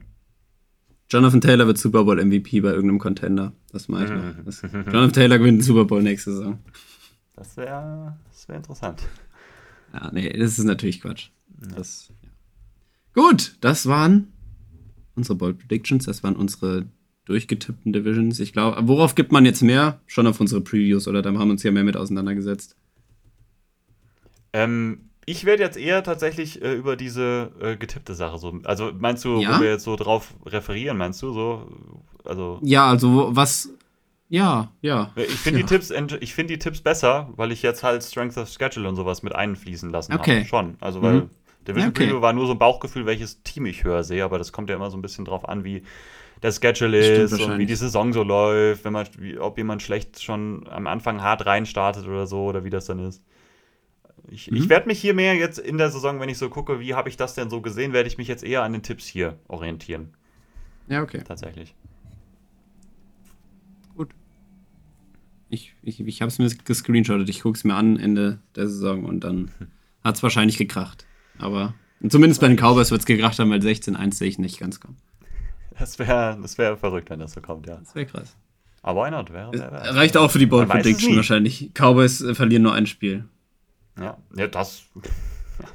Jonathan Taylor wird Super Bowl MVP bei irgendeinem Contender. Das mache ich Mhm. noch. Das, Jonathan Taylor gewinnt den Super Bowl nächste Saison. Das wäre das wär interessant. Ja, nee, das ist natürlich Quatsch. Das, ja. Gut, das waren unsere Bold Predictions, das waren unsere durchgetippten Divisions. Ich glaube, worauf gibt man jetzt mehr? Schon auf unsere Previews, oder? Da haben wir uns ja mehr mit auseinandergesetzt. Ähm, ich werde jetzt eher tatsächlich äh, über diese äh, getippte Sache so. Also meinst du, Ja? wo wir jetzt so drauf referieren, meinst du so? Also Ja, also was. Ja, ja. ich finde ja. die Tipps, ich finde die Tipps besser, weil ich jetzt halt Strength of Schedule und sowas mit einfließen lassen Okay. habe. Schon. Also weil Mhm. Division okay. Preview war nur so ein Bauchgefühl, welches Team ich höher sehe, aber das kommt ja immer so ein bisschen drauf an, wie der Schedule ist und wie die Saison so läuft, wenn man, wie, ob jemand schlecht schon am Anfang hart reinstartet oder so oder wie das dann ist. Ich, ich Mhm. werde mich hier mehr jetzt in der Saison, wenn ich so gucke, wie habe ich das denn so gesehen, werde ich mich jetzt eher an den Tipps hier orientieren, Ja, okay. tatsächlich. Gut. Ich, ich, ich habe es mir gescreenshottet. Ich gucke es mir an Ende der Saison und dann hat es wahrscheinlich gekracht. Aber zumindest bei den Cowboys wird es gekracht haben, weil 16-1 sehe ich nicht ganz kommen. Das wäre das wär verrückt, wenn das so kommt, ja. Das wäre krass. Aber why not? Wäre, wäre, wäre. Reicht auch für die Bold Prediction wahrscheinlich. Cowboys äh, verlieren nur ein Spiel. Ja, ja das,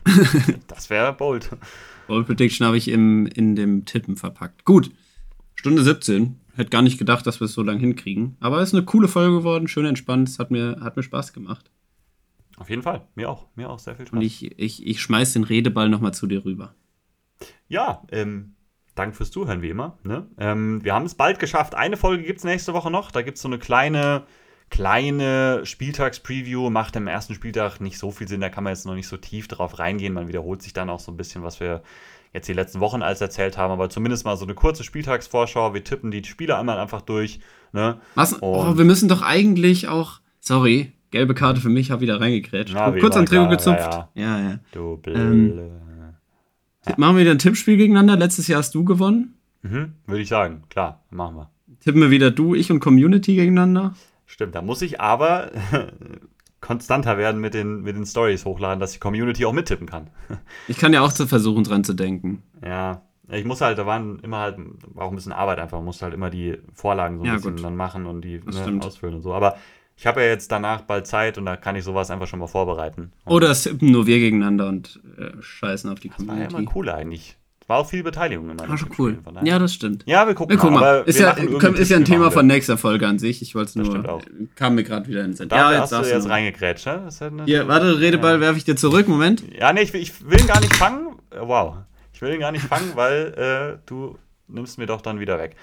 das wäre bold. Bold Prediction habe ich im, in dem Tippen verpackt. Gut. Stunde 17. Hätte gar nicht gedacht, dass wir es so lange hinkriegen. Aber es ist eine coole Folge geworden, schön entspannt. Es hat mir, hat mir Spaß gemacht. Auf jeden Fall. Mir auch. Mir auch sehr viel Spaß. Und ich, ich, ich schmeiß den Redeball nochmal zu dir rüber. Ja, ähm, Dank fürs Zuhören, wie immer. Ne? Ähm, wir haben es bald geschafft. Eine Folge gibt es nächste Woche noch. Da gibt es so eine kleine, kleine Spieltags-Preview. Macht im ersten Spieltag nicht so viel Sinn. Da kann man jetzt noch nicht so tief drauf reingehen. Man wiederholt sich dann auch so ein bisschen, was wir jetzt die letzten Wochen als erzählt haben. Aber zumindest mal so eine kurze Spieltagsvorschau. Wir tippen die Spiele einmal einfach durch. Ne? Was? Oh, wir müssen doch eigentlich auch. Sorry, gelbe Karte für mich, hab wieder reingekrätscht. Na, Kurz an Trikot gezupft. ja, Ja, ja. Du Ähm, Blöde. Machen wir wieder ein Tippspiel gegeneinander. Letztes Jahr hast du gewonnen. Mhm, Würde ich sagen. Klar, machen wir. Tippen wir wieder du, ich und Community gegeneinander. Stimmt, da muss ich aber konstanter werden mit den, mit den Stories hochladen, dass die Community auch mittippen kann. Ich kann ja auch zu versuchen, dran zu denken. Ja, ich muss halt, da waren immer halt, auch ein bisschen Arbeit einfach, musste halt immer die Vorlagen so ein Ja, bisschen gut. dann machen und die ne, ausfüllen und so. Aber ich habe ja jetzt danach bald Zeit und da kann ich sowas einfach schon mal vorbereiten. Und Oder es tippen nur wir gegeneinander und äh, scheißen auf die das war ja Community. immer cool eigentlich. War auch viel Beteiligung in meinem War schon cool. Ja, das stimmt. Ja, wir gucken Wir gucken mal. mal. Ist ja, ist ja ein Thema von nächster Folge an sich. Ich wollte es nur. Kam mir gerade wieder in den Sinn. Da hast du jetzt noch. reingegrätscht, ne? Das ja Hier, warte, Redeball werfe ich dir zurück. Moment. Ja, nee, ich, will- ich will ihn gar nicht fangen. Äh, Wow. Ich will ihn gar nicht fangen, weil äh, du nimmst mir doch dann wieder weg.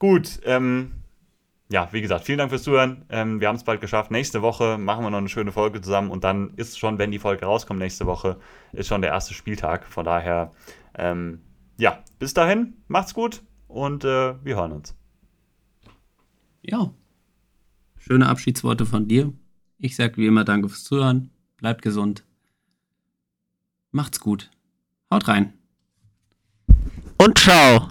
Gut, ähm, ja, wie gesagt, vielen Dank fürs Zuhören. Ähm, wir haben es bald geschafft. Nächste Woche machen wir noch eine schöne Folge zusammen und dann ist schon, wenn die Folge rauskommt nächste Woche, ist schon der erste Spieltag. Von daher, ähm, ja, bis dahin, macht's gut und äh, wir hören uns. Ja. Schöne Abschiedsworte von dir. Ich sag wie immer Danke fürs Zuhören. Bleibt gesund. Macht's gut. Haut rein. Und ciao.